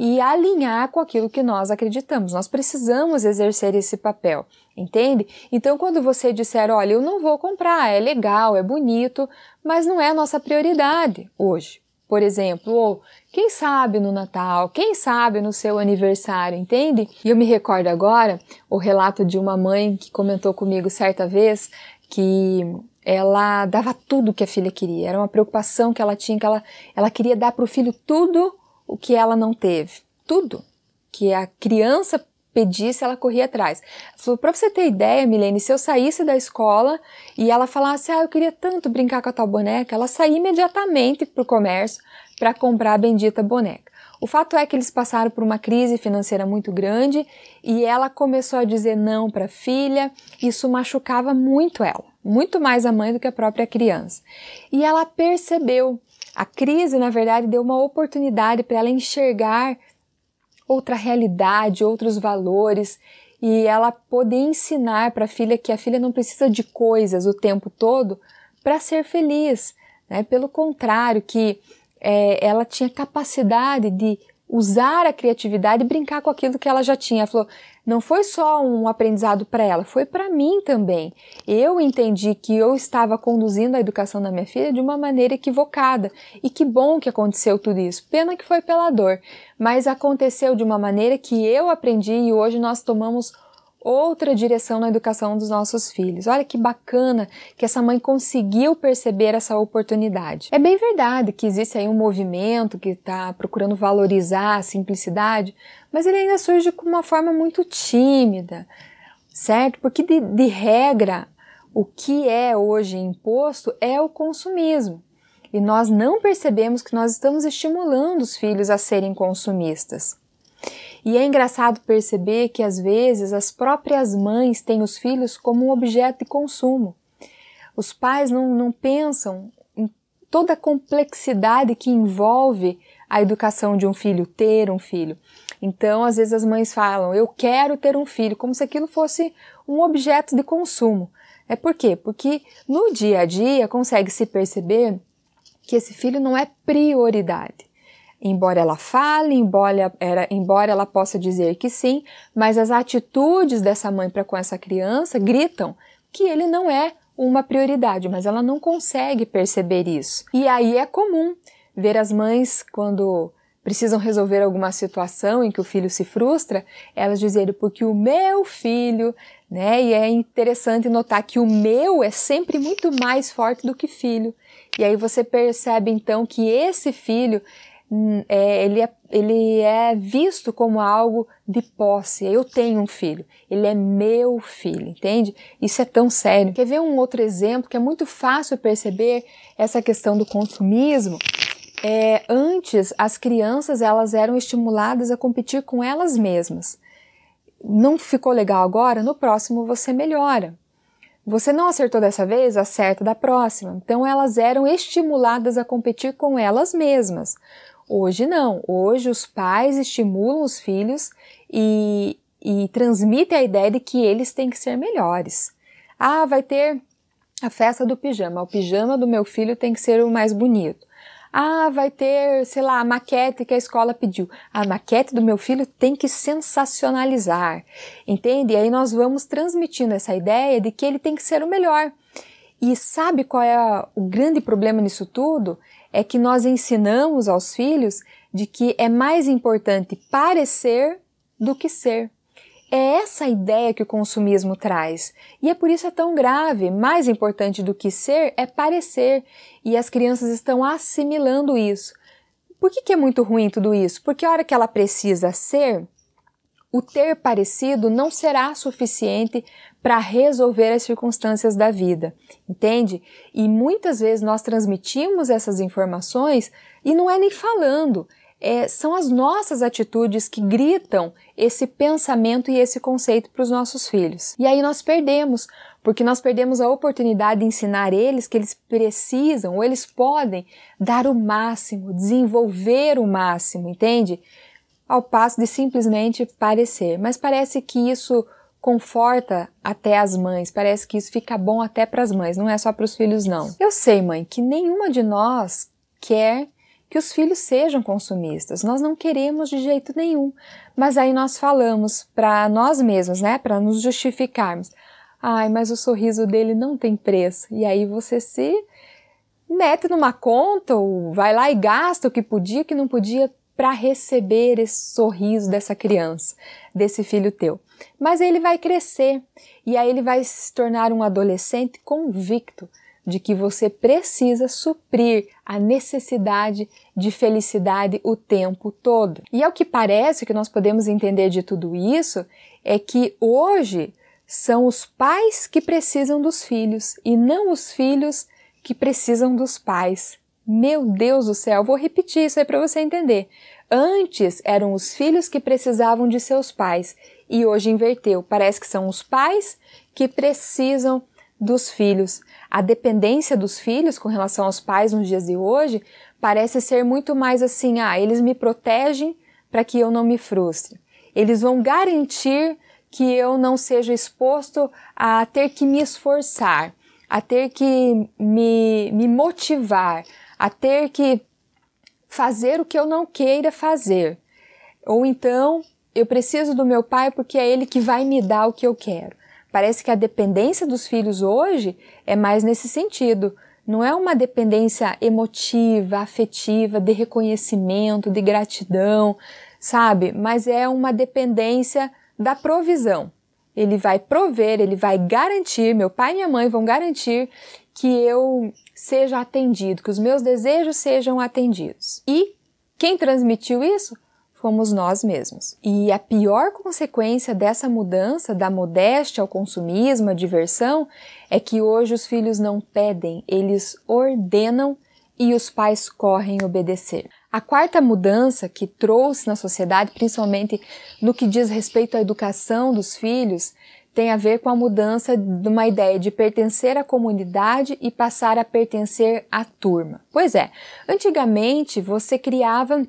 e alinhar com aquilo que nós acreditamos. Nós precisamos exercer esse papel, entende? Então, quando você disser, olha, eu não vou comprar, é legal, é bonito, mas não é a nossa prioridade hoje, por exemplo, ou quem sabe no Natal, quem sabe no seu aniversário, entende? E eu me recordo agora o relato de uma mãe que comentou comigo certa vez que ela dava tudo que a filha queria. Era uma preocupação que ela tinha, que ela, ela queria dar para o filho tudo o que ela não teve. Tudo que a criança pedisse, ela corria atrás. falou, para você ter ideia, Milene, se eu saísse da escola e ela falasse, ah, eu queria tanto brincar com a tal boneca, ela saía imediatamente para o comércio para comprar a bendita boneca. O fato é que eles passaram por uma crise financeira muito grande e ela começou a dizer não para a filha. Isso machucava muito ela, muito mais a mãe do que a própria criança. E ela percebeu. A crise, na verdade, deu uma oportunidade para ela enxergar outra realidade, outros valores e ela poder ensinar para a filha que a filha não precisa de coisas o tempo todo para ser feliz. Né? Pelo contrário, que é, ela tinha capacidade de usar a criatividade e brincar com aquilo que ela já tinha. Ela falou, não foi só um aprendizado para ela, foi para mim também. Eu entendi que eu estava conduzindo a educação da minha filha de uma maneira equivocada. E que bom que aconteceu tudo isso. Pena que foi pela dor, mas aconteceu de uma maneira que eu aprendi e hoje nós tomamos outra direção na educação dos nossos filhos. Olha que bacana que essa mãe conseguiu perceber essa oportunidade. É bem verdade que existe aí um movimento que está procurando valorizar a simplicidade, mas ele ainda surge com uma forma muito tímida, certo? Porque de, de regra, o que é hoje imposto é o consumismo. E nós não percebemos que nós estamos estimulando os filhos a serem consumistas. E é engraçado perceber que às vezes as próprias mães têm os filhos como um objeto de consumo. Os pais não, não pensam em toda a complexidade que envolve a educação de um filho, ter um filho. Então, às vezes as mães falam, eu quero ter um filho, como se aquilo fosse um objeto de consumo. É por quê? Porque no dia a dia consegue se perceber que esse filho não é prioridade. Embora ela fale, embora, era, embora ela possa dizer que sim, mas as atitudes dessa mãe para com essa criança gritam que ele não é uma prioridade, mas ela não consegue perceber isso. E aí é comum ver as mães quando precisam resolver alguma situação em que o filho se frustra, elas dizerem porque o meu filho, né? E é interessante notar que o meu é sempre muito mais forte do que filho. E aí você percebe então que esse filho é, ele, é, ele é visto como algo de posse. Eu tenho um filho, ele é meu filho, entende? Isso é tão sério. Quer ver um outro exemplo que é muito fácil perceber essa questão do consumismo? É, antes, as crianças elas eram estimuladas a competir com elas mesmas. Não ficou legal agora? No próximo você melhora. Você não acertou dessa vez? Acerta da próxima. Então elas eram estimuladas a competir com elas mesmas. Hoje não. Hoje os pais estimulam os filhos e, e transmitem a ideia de que eles têm que ser melhores. Ah, vai ter a festa do pijama. O pijama do meu filho tem que ser o mais bonito. Ah, vai ter, sei lá, a maquete que a escola pediu. A maquete do meu filho tem que sensacionalizar. Entende? E aí nós vamos transmitindo essa ideia de que ele tem que ser o melhor. E sabe qual é o grande problema nisso tudo? É que nós ensinamos aos filhos de que é mais importante parecer do que ser. É essa ideia que o consumismo traz. E é por isso é tão grave. Mais importante do que ser é parecer. E as crianças estão assimilando isso. Por que, que é muito ruim tudo isso? Porque a hora que ela precisa ser, o ter parecido não será suficiente para resolver as circunstâncias da vida, entende? E muitas vezes nós transmitimos essas informações e não é nem falando, é, são as nossas atitudes que gritam esse pensamento e esse conceito para os nossos filhos. E aí nós perdemos, porque nós perdemos a oportunidade de ensinar eles que eles precisam ou eles podem dar o máximo, desenvolver o máximo, entende? Ao passo de simplesmente parecer. Mas parece que isso conforta até as mães, parece que isso fica bom até para as mães, não é só para os filhos não. Eu sei, mãe, que nenhuma de nós quer que os filhos sejam consumistas. Nós não queremos de jeito nenhum. Mas aí nós falamos para nós mesmos, né, para nos justificarmos. Ai, mas o sorriso dele não tem preço. E aí você se mete numa conta ou vai lá e gasta o que podia, o que não podia para receber esse sorriso dessa criança, desse filho teu. Mas ele vai crescer e aí ele vai se tornar um adolescente convicto de que você precisa suprir a necessidade de felicidade o tempo todo. E ao que parece que nós podemos entender de tudo isso é que hoje são os pais que precisam dos filhos e não os filhos que precisam dos pais. Meu Deus do céu, vou repetir isso aí para você entender. Antes eram os filhos que precisavam de seus pais e hoje inverteu. Parece que são os pais que precisam dos filhos. A dependência dos filhos com relação aos pais nos dias de hoje parece ser muito mais assim: ah, eles me protegem para que eu não me frustre. Eles vão garantir que eu não seja exposto a ter que me esforçar, a ter que me, me motivar, a ter que fazer o que eu não queira fazer. Ou então, eu preciso do meu pai porque é ele que vai me dar o que eu quero. Parece que a dependência dos filhos hoje é mais nesse sentido. Não é uma dependência emotiva, afetiva, de reconhecimento, de gratidão, sabe? Mas é uma dependência da provisão. Ele vai prover, ele vai garantir, meu pai e minha mãe vão garantir que eu seja atendido, que os meus desejos sejam atendidos. E quem transmitiu isso? fomos nós mesmos. E a pior consequência dessa mudança da modéstia ao consumismo, à diversão, é que hoje os filhos não pedem, eles ordenam e os pais correm obedecer. A quarta mudança que trouxe na sociedade, principalmente no que diz respeito à educação dos filhos, tem a ver com a mudança de uma ideia de pertencer à comunidade e passar a pertencer à turma. Pois é, antigamente você criava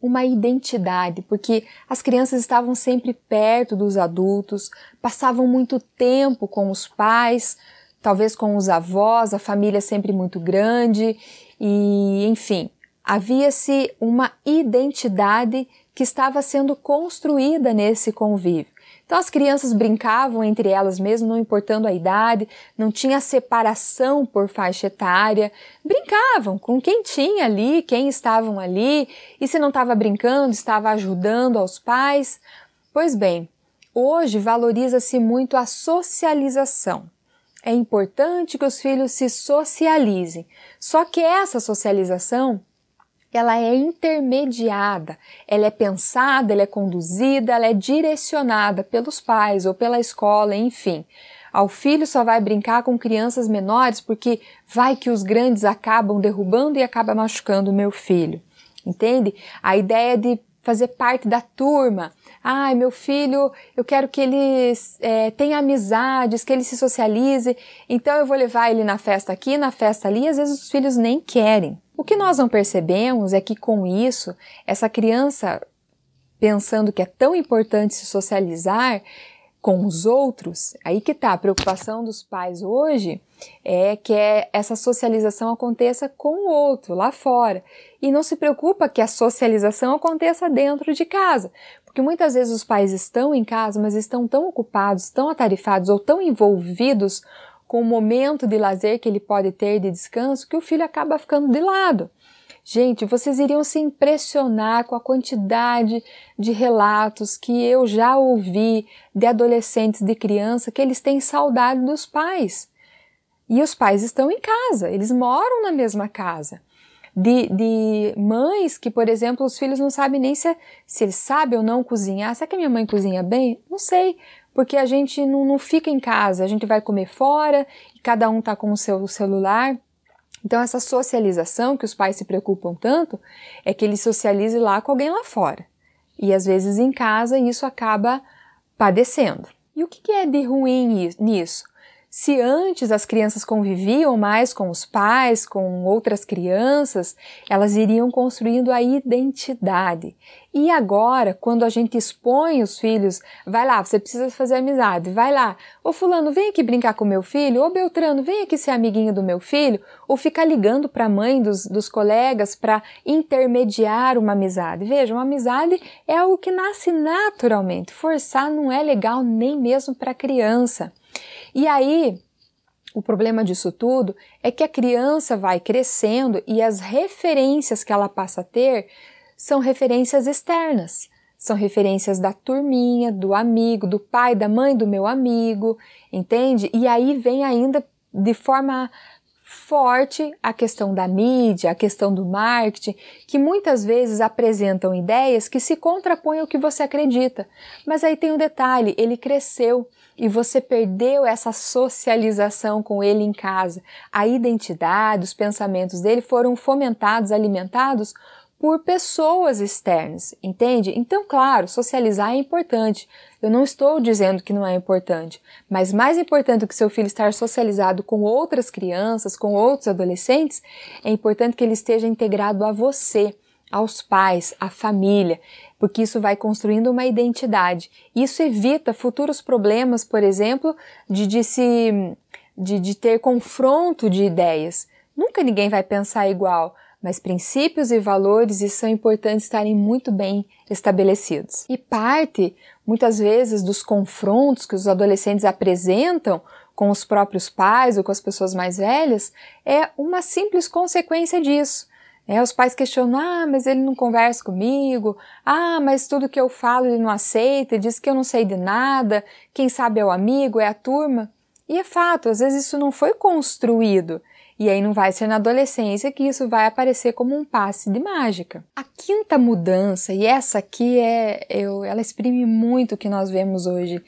uma identidade, porque as crianças estavam sempre perto dos adultos, passavam muito tempo com os pais, talvez com os avós, a família sempre muito grande e, enfim, havia-se uma identidade que estava sendo construída nesse convívio. Então as crianças brincavam entre elas mesmo, não importando a idade, não tinha separação por faixa etária, brincavam com quem tinha ali, quem estavam ali, e se não estava brincando, estava ajudando aos pais. Pois bem, hoje valoriza-se muito a socialização. É importante que os filhos se socializem. Só que essa socialização ela é intermediada, ela é pensada, ela é conduzida, ela é direcionada pelos pais ou pela escola, enfim. Ao filho só vai brincar com crianças menores porque vai que os grandes acabam derrubando e acaba machucando o meu filho. Entende? A ideia de fazer parte da turma. Ai, meu filho, eu quero que ele é, tenha amizades, que ele se socialize, então eu vou levar ele na festa aqui, na festa ali, às vezes os filhos nem querem. O que nós não percebemos é que com isso, essa criança, pensando que é tão importante se socializar com os outros, aí que tá, a preocupação dos pais hoje é que é, essa socialização aconteça com o outro, lá fora. E não se preocupa que a socialização aconteça dentro de casa. Porque muitas vezes os pais estão em casa, mas estão tão ocupados, tão atarifados ou tão envolvidos com o momento de lazer que ele pode ter de descanso que o filho acaba ficando de lado. Gente, vocês iriam se impressionar com a quantidade de relatos que eu já ouvi de adolescentes, de criança, que eles têm saudade dos pais. E os pais estão em casa, eles moram na mesma casa. De, de mães que, por exemplo, os filhos não sabem nem se, se eles sabem ou não cozinhar. Será que a minha mãe cozinha bem? Não sei porque a gente não, não fica em casa, a gente vai comer fora e cada um está com o seu celular. Então, essa socialização que os pais se preocupam tanto é que ele socialize lá com alguém lá fora. E às vezes em casa isso acaba padecendo. E o que é de ruim nisso? Se antes as crianças conviviam mais com os pais, com outras crianças, elas iriam construindo a identidade. E agora, quando a gente expõe os filhos, vai lá, você precisa fazer amizade, vai lá. Ô fulano, vem aqui brincar com meu filho. Ô Beltrano, vem aqui ser amiguinho do meu filho. Ou ficar ligando para a mãe dos, dos colegas para intermediar uma amizade. Veja, uma amizade é algo que nasce naturalmente. Forçar não é legal nem mesmo para criança. E aí, o problema disso tudo é que a criança vai crescendo e as referências que ela passa a ter são referências externas. São referências da turminha, do amigo, do pai, da mãe do meu amigo, entende? E aí vem ainda de forma forte a questão da mídia, a questão do marketing, que muitas vezes apresentam ideias que se contrapõem ao que você acredita. Mas aí tem um detalhe, ele cresceu e você perdeu essa socialização com ele em casa. A identidade, os pensamentos dele foram fomentados, alimentados por pessoas externas, entende? Então, claro, socializar é importante. Eu não estou dizendo que não é importante, mas mais importante do que seu filho estar socializado com outras crianças, com outros adolescentes, é importante que ele esteja integrado a você, aos pais, à família, porque isso vai construindo uma identidade. Isso evita futuros problemas, por exemplo, de, de se de, de ter confronto de ideias. Nunca ninguém vai pensar igual mas princípios e valores são importantes estarem muito bem estabelecidos. E parte, muitas vezes, dos confrontos que os adolescentes apresentam com os próprios pais ou com as pessoas mais velhas é uma simples consequência disso. É, os pais questionam, ah, mas ele não conversa comigo, ah, mas tudo que eu falo ele não aceita, diz que eu não sei de nada, quem sabe é o amigo, é a turma. E é fato, às vezes isso não foi construído. E aí não vai ser na adolescência que isso vai aparecer como um passe de mágica. A quinta mudança, e essa aqui é, eu, ela exprime muito o que nós vemos hoje,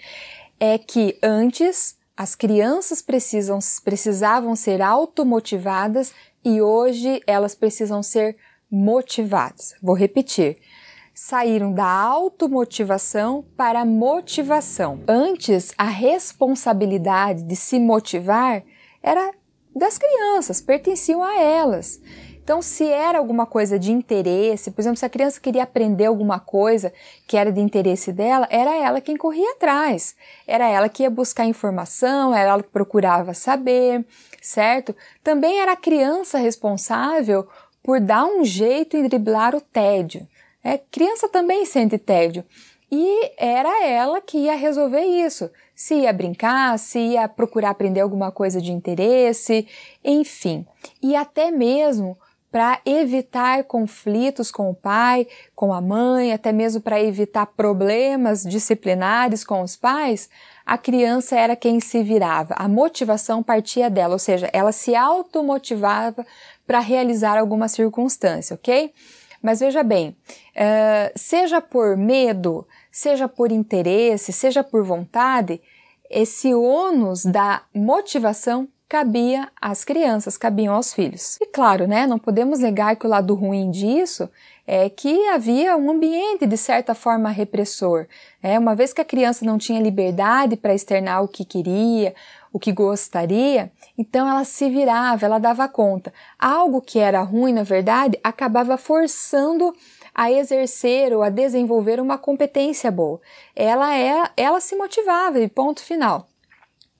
é que antes as crianças precisam, precisavam ser automotivadas e hoje elas precisam ser motivadas. Vou repetir. Saíram da automotivação para a motivação. Antes, a responsabilidade de se motivar era das crianças, pertenciam a elas. Então, se era alguma coisa de interesse, por exemplo, se a criança queria aprender alguma coisa que era de interesse dela, era ela quem corria atrás. Era ela que ia buscar informação, era ela que procurava saber, certo? Também era a criança responsável por dar um jeito em driblar o tédio. É, criança também sente tédio. E era ela que ia resolver isso se ia brincar, se ia procurar aprender alguma coisa de interesse, enfim. E até mesmo para evitar conflitos com o pai, com a mãe, até mesmo para evitar problemas disciplinares com os pais, a criança era quem se virava. A motivação partia dela, ou seja, ela se automotivava para realizar alguma circunstância, ok? Mas veja bem, uh, seja por medo, seja por interesse, seja por vontade, esse ônus da motivação cabia às crianças, cabiam aos filhos. E claro, né, não podemos negar que o lado ruim disso é que havia um ambiente de certa forma repressor. É, uma vez que a criança não tinha liberdade para externar o que queria, o que gostaria, então ela se virava, ela dava conta. Algo que era ruim, na verdade, acabava forçando a exercer ou a desenvolver uma competência boa. Ela é, ela se motivava e ponto final.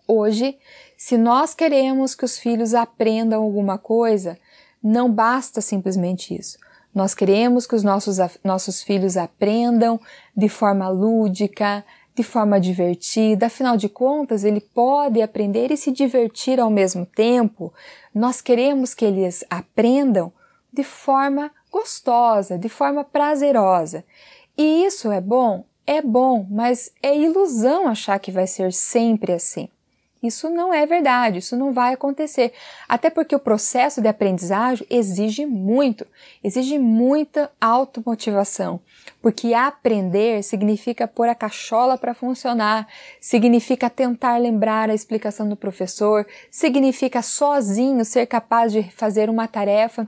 Hoje, se nós queremos que os filhos aprendam alguma coisa, não basta simplesmente isso. Nós queremos que os nossos, nossos filhos aprendam de forma lúdica, de forma divertida, afinal de contas, ele pode aprender e se divertir ao mesmo tempo. Nós queremos que eles aprendam de forma gostosa, de forma prazerosa. E isso é bom? É bom, mas é ilusão achar que vai ser sempre assim. Isso não é verdade, isso não vai acontecer. Até porque o processo de aprendizagem exige muito, exige muita automotivação. Porque aprender significa pôr a cachola para funcionar, significa tentar lembrar a explicação do professor, significa sozinho ser capaz de fazer uma tarefa.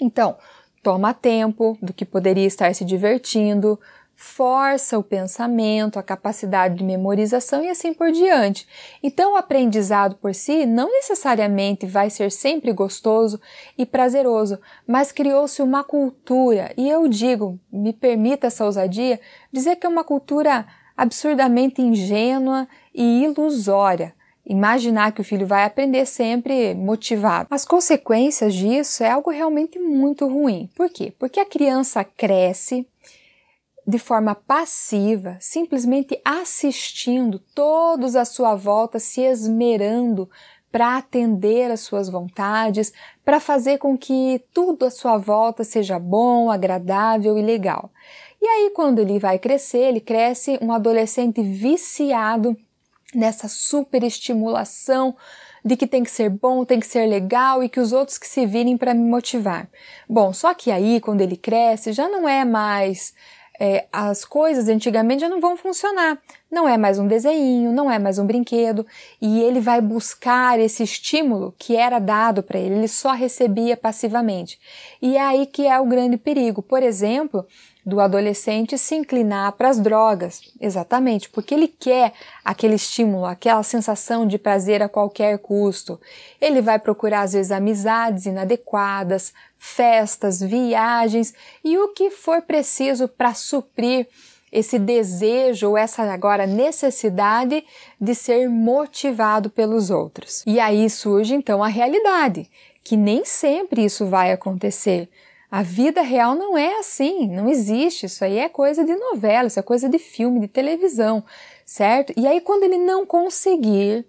Então, toma tempo do que poderia estar se divertindo, força o pensamento, a capacidade de memorização e assim por diante. Então, o aprendizado por si não necessariamente vai ser sempre gostoso e prazeroso, mas criou-se uma cultura, e eu digo, me permita essa ousadia, dizer que é uma cultura absurdamente ingênua e ilusória imaginar que o filho vai aprender sempre motivado. As consequências disso é algo realmente muito ruim. Por quê? Porque a criança cresce de forma passiva, simplesmente assistindo todos à sua volta se esmerando para atender às suas vontades, para fazer com que tudo à sua volta seja bom, agradável e legal. E aí, quando ele vai crescer, ele cresce um adolescente viciado nessa superestimulação de que tem que ser bom, tem que ser legal e que os outros que se virem para me motivar. Bom, só que aí, quando ele cresce, já não é mais é, as coisas antigamente já não vão funcionar. Não é mais um desenho, não é mais um brinquedo, e ele vai buscar esse estímulo que era dado para ele, ele só recebia passivamente. E é aí que é o grande perigo. Por exemplo, do adolescente se inclinar para as drogas, exatamente, porque ele quer aquele estímulo, aquela sensação de prazer a qualquer custo. Ele vai procurar às vezes amizades inadequadas, festas, viagens e o que for preciso para suprir esse desejo ou essa agora necessidade de ser motivado pelos outros. E aí surge então a realidade, que nem sempre isso vai acontecer. A vida real não é assim, não existe. Isso aí é coisa de novela, isso é coisa de filme, de televisão, certo? E aí, quando ele não conseguir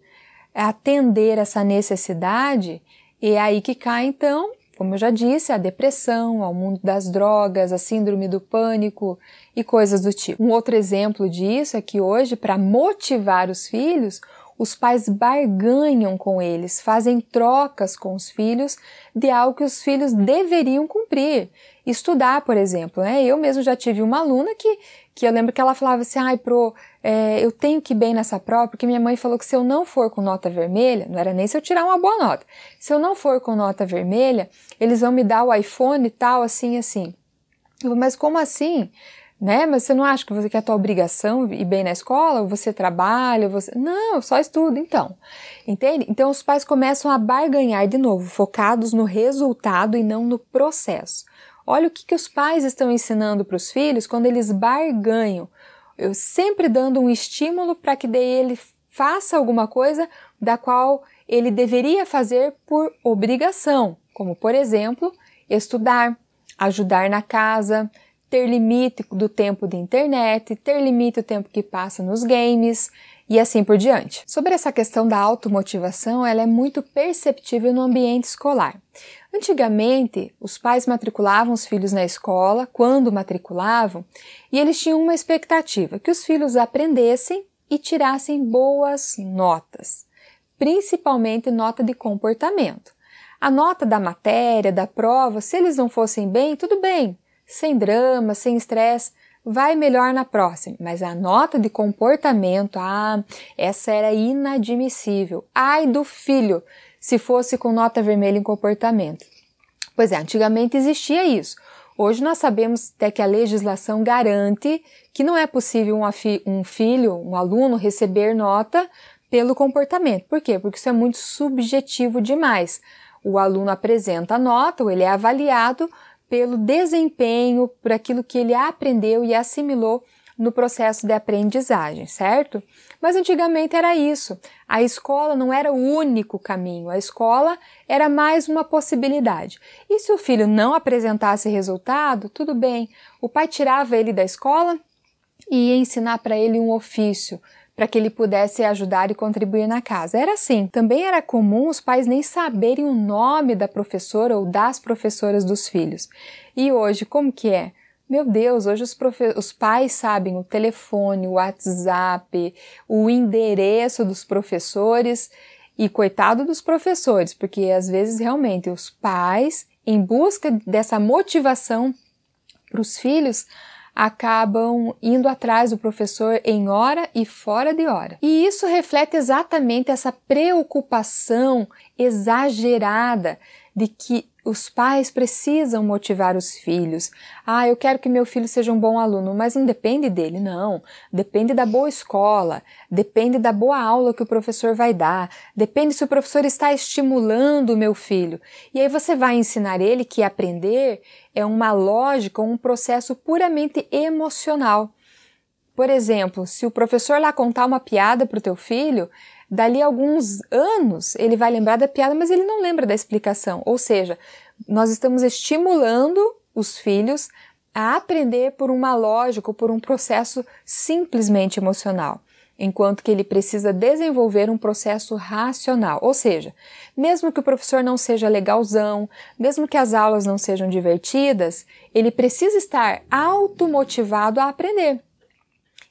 atender essa necessidade, é aí que cai então, como eu já disse, a depressão, ao mundo das drogas, a síndrome do pânico e coisas do tipo. Um outro exemplo disso é que hoje, para motivar os filhos, os pais barganham com eles, fazem trocas com os filhos de algo que os filhos deveriam cumprir. Estudar, por exemplo, né? Eu mesmo já tive uma aluna que, que eu lembro que ela falava assim, ai, pro, é, eu tenho que ir bem nessa prova, porque minha mãe falou que se eu não for com nota vermelha, não era nem se eu tirar uma boa nota, se eu não for com nota vermelha, eles vão me dar o iPhone e tal, assim, assim. Eu, mas como assim? Né? Mas você não acha que você quer a tua obrigação ir bem na escola? Você trabalha? Você... Não, só estudo, então. Entende? Então os pais começam a barganhar de novo, focados no resultado e não no processo. Olha o que, que os pais estão ensinando para os filhos quando eles barganham. Eu sempre dando um estímulo para que ele faça alguma coisa da qual ele deveria fazer por obrigação, como por exemplo, estudar, ajudar na casa, ter limite do tempo de internet, ter limite do tempo que passa nos games e assim por diante. Sobre essa questão da automotivação, ela é muito perceptível no ambiente escolar. Antigamente, os pais matriculavam os filhos na escola, quando matriculavam, e eles tinham uma expectativa que os filhos aprendessem e tirassem boas notas, principalmente nota de comportamento. A nota da matéria, da prova, se eles não fossem bem, tudo bem, sem drama, sem estresse, vai melhor na próxima. Mas a nota de comportamento, ah, essa era inadmissível. Ai do filho, se fosse com nota vermelha em comportamento. Pois é, antigamente existia isso. Hoje nós sabemos até que a legislação garante que não é possível um, um filho, um aluno, receber nota pelo comportamento. Por quê? Porque isso é muito subjetivo demais. O aluno apresenta a nota, ou ele é avaliado pelo desempenho, por aquilo que ele aprendeu e assimilou no processo de aprendizagem, certo? Mas antigamente era isso. A escola não era o único caminho, a escola era mais uma possibilidade. E se o filho não apresentasse resultado, tudo bem. O pai tirava ele da escola e ia ensinar para ele um ofício, para que ele pudesse ajudar e contribuir na casa. Era assim. Também era comum os pais nem saberem o nome da professora ou das professoras dos filhos. E hoje, como que é? Meu Deus, hoje os, os, pais sabem o telefone, o WhatsApp, o endereço dos professores e coitado dos professores, porque às vezes realmente os pais, em busca dessa motivação para os filhos, acabam indo atrás do professor em hora e fora de hora. E isso reflete exatamente essa preocupação exagerada de que os pais precisam motivar os filhos. Ah, eu quero que meu filho seja um bom aluno, mas não depende dele, não. Depende da boa escola, depende da boa aula que o professor vai dar, depende se o professor está estimulando o meu filho. E aí você vai ensinar ele que aprender é uma lógica, um processo puramente emocional. Por exemplo, se o professor lá contar uma piada para o teu filho, dali a alguns anos ele vai lembrar da piada, mas ele não lembra da explicação. Ou seja, nós estamos estimulando os filhos a aprender por uma lógica, por um processo simplesmente emocional. enquanto que ele precisa desenvolver um processo racional. Ou seja, mesmo que o professor não seja legalzão, mesmo que as aulas não sejam divertidas, ele precisa estar automotivado a aprender.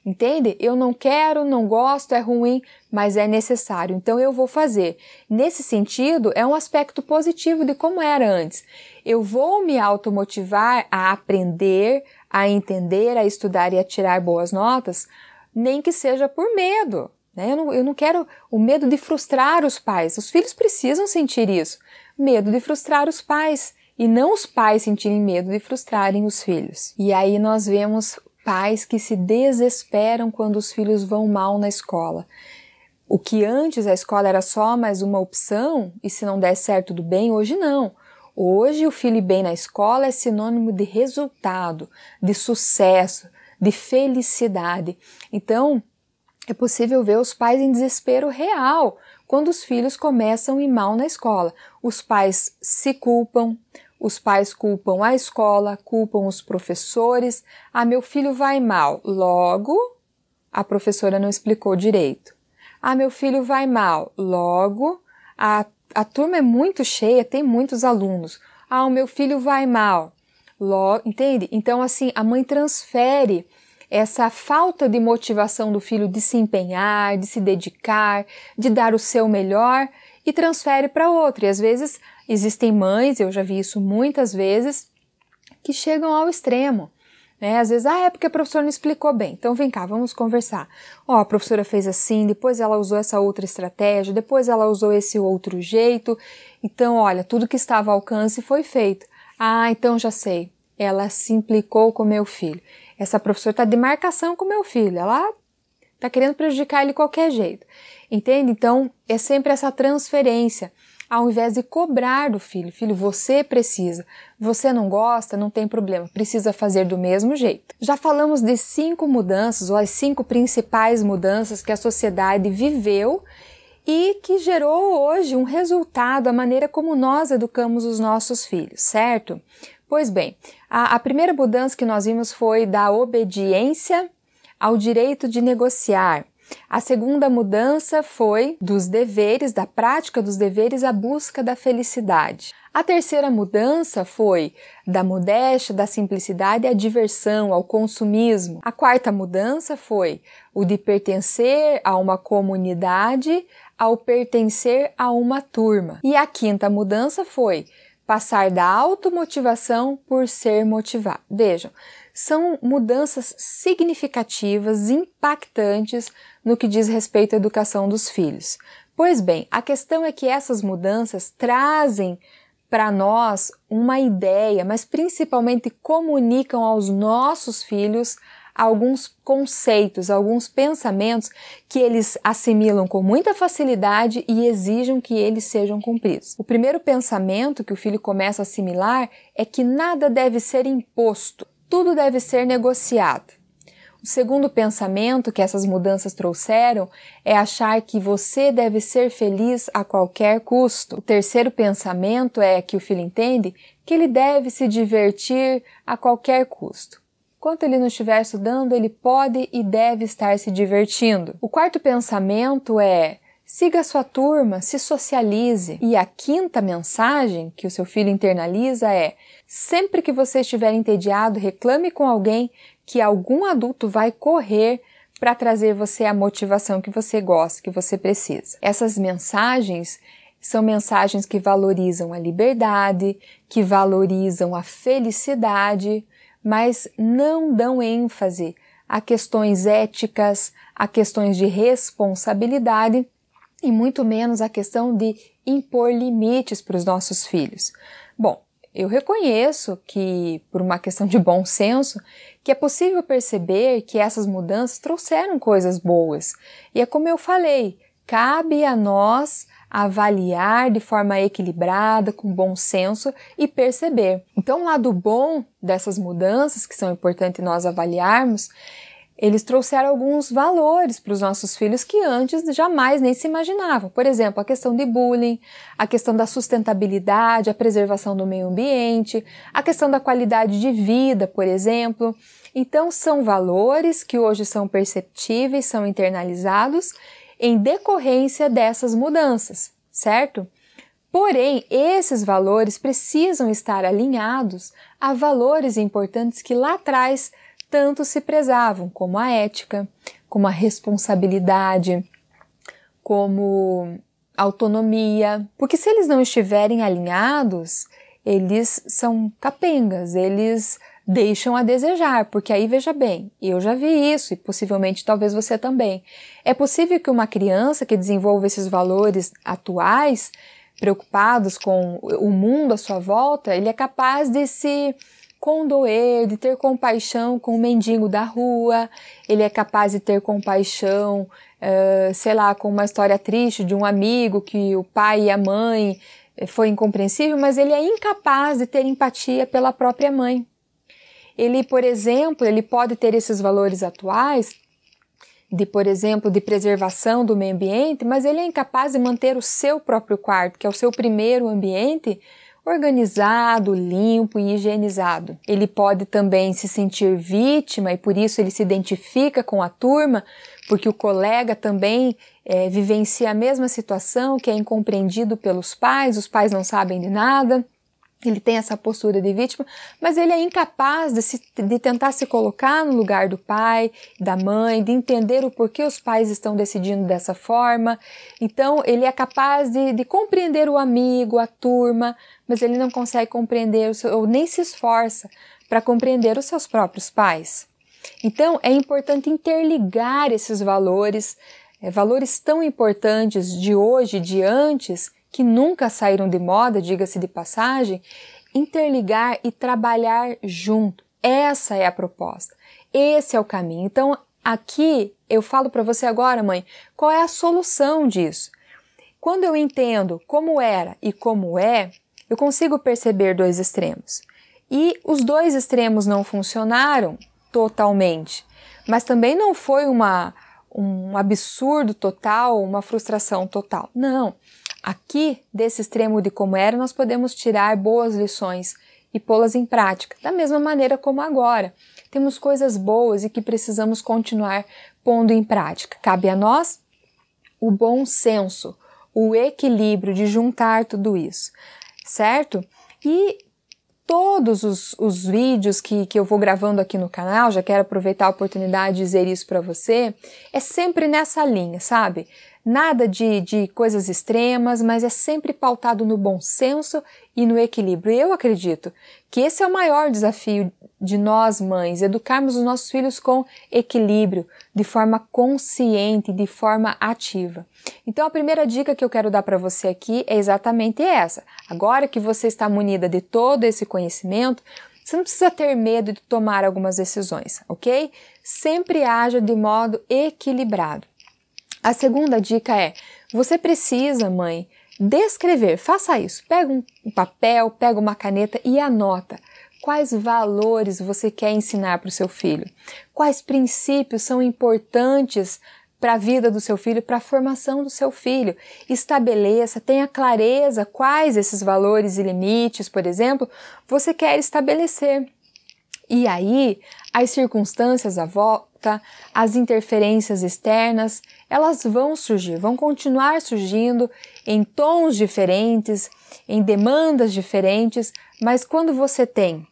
Entende? Eu não quero, não gosto, é ruim, mas é necessário, então eu vou fazer. Nesse sentido, é um aspecto positivo de como era antes. Eu vou me automotivar a aprender, a entender, a estudar e a tirar boas notas, nem que seja por medo. Né? Eu, não, eu não quero o medo de frustrar os pais. Os filhos precisam sentir isso. Medo de frustrar os pais e não os pais sentirem medo de frustrarem os filhos. E aí nós vemos pais que se desesperam quando os filhos vão mal na escola. O que antes a escola era só mais uma opção e se não der certo tudo bem, hoje não. Hoje o filho bem na escola é sinônimo de resultado, de sucesso, de felicidade. Então, é possível ver os pais em desespero real quando os filhos começam a ir mal na escola. Os pais se culpam, os pais culpam a escola, culpam os professores. Ah, meu filho vai mal. Logo, a professora não explicou direito. Ah, meu filho vai mal. Logo, a, a turma é muito cheia, tem muitos alunos. Ah, o meu filho vai mal. Logo, entende? Então, assim, a mãe transfere essa falta de motivação do filho de se empenhar, de se dedicar, de dar o seu melhor e transfere para outro. E às vezes existem mães, eu já vi isso muitas vezes, que chegam ao extremo. Né? Às vezes, ah, é porque a professora não explicou bem. Então vem cá, vamos conversar. Ó, oh, a professora fez assim, depois ela usou essa outra estratégia, depois ela usou esse outro jeito. Então, olha, tudo que estava ao alcance foi feito. Ah, então já sei. Ela se implicou com meu filho. Essa professora está de marcação com meu filho, ela está querendo prejudicar ele de qualquer jeito. Entende? Então, é sempre essa transferência, ao invés de cobrar do filho. Filho, você precisa. Você não gosta, não tem problema, precisa fazer do mesmo jeito. Já falamos de cinco mudanças, ou as cinco principais mudanças que a sociedade viveu e que gerou hoje um resultado, a maneira como nós educamos os nossos filhos, certo? Pois bem, a, a primeira mudança que nós vimos foi da obediência ao direito de negociar. A segunda mudança foi dos deveres, da prática dos deveres à busca da felicidade. A terceira mudança foi da modéstia, da simplicidade à diversão, ao consumismo. A quarta mudança foi o de pertencer a uma comunidade ao pertencer a uma turma. E a quinta mudança foi passar da automotivação por ser motivado. Vejam, são mudanças significativas, impactantes no que diz respeito à educação dos filhos. Pois bem, a questão é que essas mudanças trazem para nós uma ideia, mas principalmente comunicam aos nossos filhos alguns conceitos, alguns pensamentos que eles assimilam com muita facilidade e exigem que eles sejam cumpridos. O primeiro pensamento que o filho começa a assimilar é que nada deve ser imposto, tudo deve ser negociado. O segundo pensamento que essas mudanças trouxeram é achar que você deve ser feliz a qualquer custo. O terceiro pensamento é que o filho entende que ele deve se divertir a qualquer custo. Enquanto ele não estiver estudando, ele pode e deve estar se divertindo. O quarto pensamento é siga sua turma, se socialize. E a quinta mensagem que o seu filho internaliza é: sempre que você estiver entediado, reclame com alguém que algum adulto vai correr para trazer você a motivação que você gosta, que você precisa. Essas mensagens são mensagens que valorizam a liberdade, que valorizam a felicidade, mas não dão ênfase a questões éticas, a questões de responsabilidade e muito menos a questão de impor limites para os nossos filhos. Bom, eu reconheço que, por uma questão de bom senso, que é possível perceber que essas mudanças trouxeram coisas boas. E é como eu falei, cabe a nós avaliar de forma equilibrada, com bom senso e perceber. Então, o lado bom dessas mudanças, que são importantes nós avaliarmos, eles trouxeram alguns valores para os nossos filhos que antes jamais nem se imaginavam. Por exemplo, a questão de bullying, a questão da sustentabilidade, a preservação do meio ambiente, a questão da qualidade de vida, por exemplo. Então, são valores que hoje são perceptíveis, são internalizados em decorrência dessas mudanças, certo? Porém, esses valores precisam estar alinhados a valores importantes que lá atrás tanto se prezavam, como a ética, como a responsabilidade, como autonomia, porque se eles não estiverem alinhados, eles são capengas, eles deixam a desejar, porque aí veja bem, eu já vi isso e possivelmente talvez você também. É possível que uma criança que desenvolva esses valores atuais, preocupados com o mundo à sua volta, ele é capaz de se condoer, de ter compaixão com o mendigo da rua, ele é capaz de ter compaixão, uh, sei lá, com uma história triste de um amigo que o pai e a mãe eh, foi incompreensível, mas ele é incapaz de ter empatia pela própria mãe. Ele, por exemplo, ele pode ter esses valores atuais de, por exemplo, de preservação do meio ambiente, mas ele é incapaz de manter o seu próprio quarto, que é o seu primeiro ambiente, organizado, limpo e higienizado. Ele pode também se sentir vítima e por isso ele se identifica com a turma, porque o colega também é, vivencia a mesma situação, que é incompreendido pelos pais, os pais não sabem de nada. Ele tem essa postura de vítima, mas ele é incapaz de, se, de tentar se colocar no lugar do pai, da mãe, de entender o porquê os pais estão decidindo dessa forma. Então, ele é capaz de, de compreender o amigo, a turma, mas ele não consegue compreender ou nem se esforça para compreender os seus próprios pais. Então, é importante interligar esses valores, é, valores tão importantes de hoje, de antes, que nunca saíram de moda, diga-se de passagem, interligar e trabalhar junto. Essa é a proposta. Esse é o caminho. Então, aqui eu falo para você agora, mãe, qual é a solução disso? Quando eu entendo como era e como é, eu consigo perceber dois extremos. E os dois extremos não funcionaram totalmente, mas também não foi uma, um absurdo total, uma frustração total. Não. Aqui, desse extremo de como era, nós podemos tirar boas lições e pô-las em prática, da mesma maneira como agora. Temos coisas boas e que precisamos continuar pondo em prática. Cabe a nós o bom senso, o equilíbrio de juntar tudo isso certo? E todos os, os vídeos que, que eu vou gravando aqui no canal, já quero aproveitar a oportunidade de dizer isso para você, é sempre nessa linha, sabe? Nada de, de coisas extremas, mas é sempre pautado no bom senso e no equilíbrio. Eu acredito que esse é o maior desafio de nós mães, educarmos os nossos filhos com equilíbrio, de forma consciente, de forma ativa. Então a primeira dica que eu quero dar para você aqui é exatamente essa. Agora que você está munida de todo esse conhecimento, você não precisa ter medo de tomar algumas decisões, ok? Sempre haja de modo equilibrado. A segunda dica é: você precisa, mãe, descrever. Faça isso. Pega um papel, pega uma caneta e anota. Quais valores você quer ensinar para o seu filho? Quais princípios são importantes para a vida do seu filho, para a formação do seu filho? Estabeleça, tenha clareza quais esses valores e limites, por exemplo, você quer estabelecer. E aí, as circunstâncias à volta, as interferências externas, elas vão surgir, vão continuar surgindo em tons diferentes, em demandas diferentes, mas quando você tem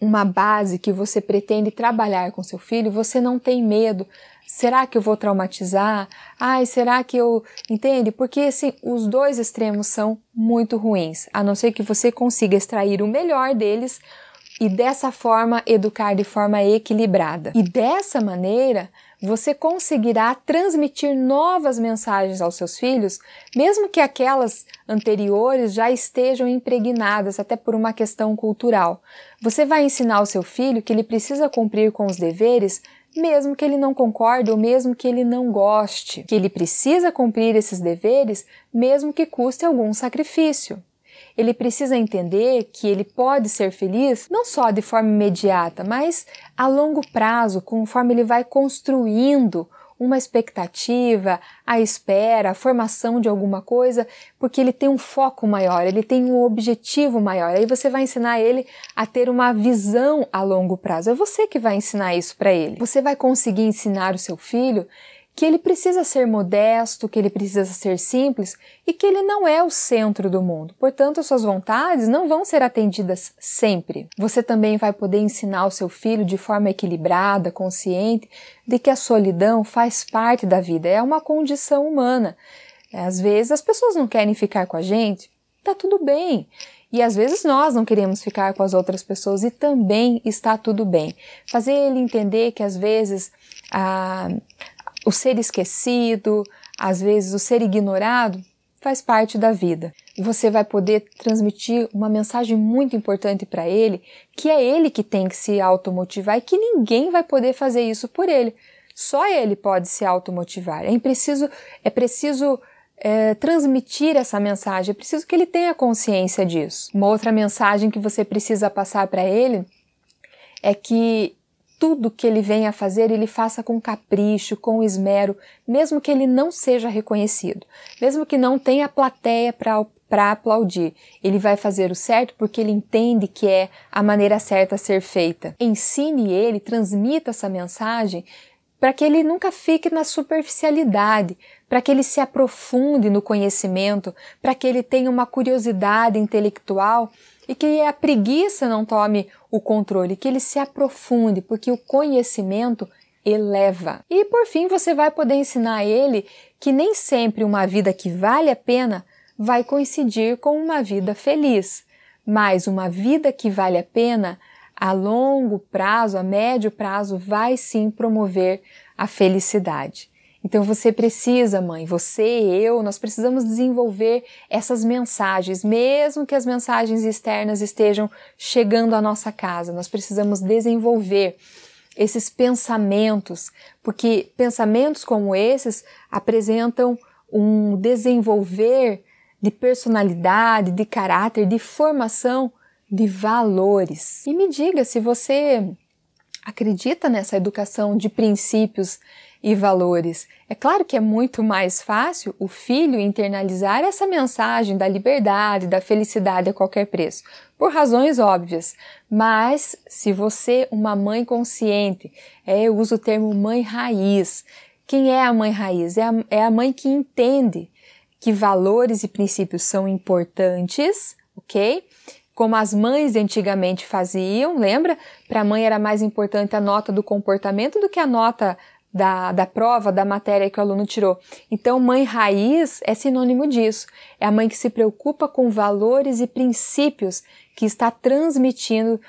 uma base que você pretende trabalhar com seu filho, você não tem medo. Será que eu vou traumatizar? Ai, será que eu. Entende? Porque assim, os dois extremos são muito ruins, a não ser que você consiga extrair o melhor deles e dessa forma educar de forma equilibrada. E dessa maneira, você conseguirá transmitir novas mensagens aos seus filhos, mesmo que aquelas anteriores já estejam impregnadas até por uma questão cultural. Você vai ensinar ao seu filho que ele precisa cumprir com os deveres, mesmo que ele não concorde ou mesmo que ele não goste, que ele precisa cumprir esses deveres, mesmo que custe algum sacrifício. Ele precisa entender que ele pode ser feliz não só de forma imediata, mas a longo prazo, conforme ele vai construindo uma expectativa, a espera, a formação de alguma coisa, porque ele tem um foco maior, ele tem um objetivo maior. Aí você vai ensinar ele a ter uma visão a longo prazo. É você que vai ensinar isso para ele. Você vai conseguir ensinar o seu filho que ele precisa ser modesto, que ele precisa ser simples e que ele não é o centro do mundo. Portanto, suas vontades não vão ser atendidas sempre. Você também vai poder ensinar o seu filho de forma equilibrada, consciente, de que a solidão faz parte da vida, é uma condição humana. Às vezes as pessoas não querem ficar com a gente, tá tudo bem. E às vezes nós não queremos ficar com as outras pessoas e também está tudo bem. Fazer ele entender que às vezes a, o ser esquecido, às vezes o ser ignorado, faz parte da vida. Você vai poder transmitir uma mensagem muito importante para ele, que é ele que tem que se automotivar e que ninguém vai poder fazer isso por ele. Só ele pode se automotivar. É preciso, é preciso é, transmitir essa mensagem, é preciso que ele tenha consciência disso. Uma outra mensagem que você precisa passar para ele é que tudo que ele venha a fazer, ele faça com capricho, com esmero, mesmo que ele não seja reconhecido, mesmo que não tenha plateia para aplaudir. Ele vai fazer o certo porque ele entende que é a maneira certa a ser feita. Ensine ele, transmita essa mensagem para que ele nunca fique na superficialidade, para que ele se aprofunde no conhecimento, para que ele tenha uma curiosidade intelectual e que a preguiça não tome o controle, que ele se aprofunde, porque o conhecimento eleva. E por fim, você vai poder ensinar a ele que nem sempre uma vida que vale a pena vai coincidir com uma vida feliz, mas uma vida que vale a pena a longo prazo, a médio prazo, vai sim promover a felicidade. Então você precisa, mãe, você, eu, nós precisamos desenvolver essas mensagens, mesmo que as mensagens externas estejam chegando à nossa casa, nós precisamos desenvolver esses pensamentos, porque pensamentos como esses apresentam um desenvolver de personalidade, de caráter, de formação de valores. E me diga se você acredita nessa educação de princípios e valores. É claro que é muito mais fácil o filho internalizar essa mensagem da liberdade, da felicidade a qualquer preço, por razões óbvias. Mas se você, uma mãe consciente, é, eu uso o termo mãe raiz. Quem é a mãe raiz? É a, é a mãe que entende que valores e princípios são importantes, ok? como as mães antigamente faziam, lembra? Para a mãe era mais importante a nota do comportamento do que a nota da, da prova, da matéria que o aluno tirou. Então, mãe raiz é sinônimo disso. É a mãe que se preocupa com valores e princípios que está transmitindo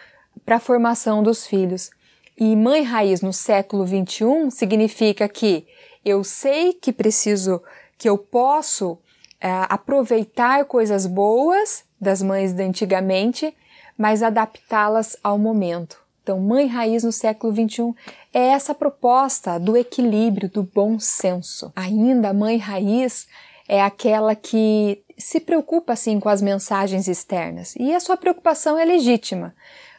para a formação dos filhos. E mãe raiz no século 21 significa que eu sei que preciso, que eu posso é, aproveitar coisas boas das mães de antigamente, mas adaptá-las ao momento. Então, mãe raiz no século 21 é essa proposta do equilíbrio, do bom senso. Ainda a mãe raiz é aquela que se preocupa assim com as mensagens externas e a sua preocupação é legítima,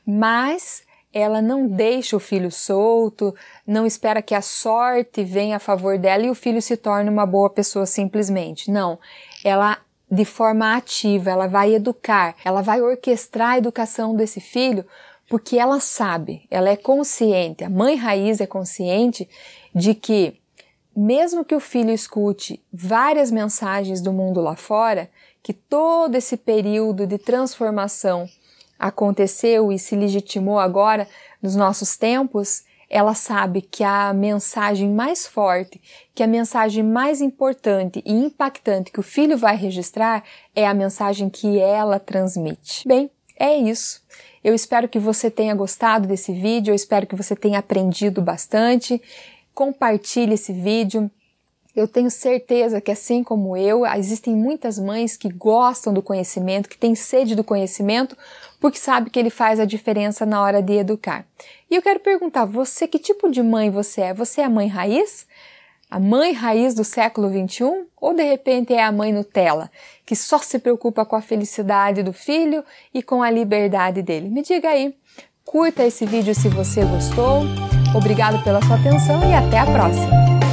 mas ela não deixa o filho solto, não espera que a sorte venha a favor dela e o filho se torne uma boa pessoa simplesmente. Não, ela de forma ativa, ela vai educar, ela vai orquestrar a educação desse filho porque ela sabe, ela é consciente, a mãe raiz é consciente de que, mesmo que o filho escute várias mensagens do mundo lá fora, que todo esse período de transformação aconteceu e se legitimou agora nos nossos tempos, ela sabe que a mensagem mais forte, que a mensagem mais importante e impactante que o filho vai registrar é a mensagem que ela transmite. Bem, é isso. Eu espero que você tenha gostado desse vídeo, eu espero que você tenha aprendido bastante. Compartilhe esse vídeo. Eu tenho certeza que, assim como eu, existem muitas mães que gostam do conhecimento, que têm sede do conhecimento, porque sabe que ele faz a diferença na hora de educar. E eu quero perguntar, você, que tipo de mãe você é? Você é a mãe raiz? A mãe raiz do século XXI? Ou de repente é a mãe Nutella, que só se preocupa com a felicidade do filho e com a liberdade dele? Me diga aí. Curta esse vídeo se você gostou. Obrigado pela sua atenção e até a próxima!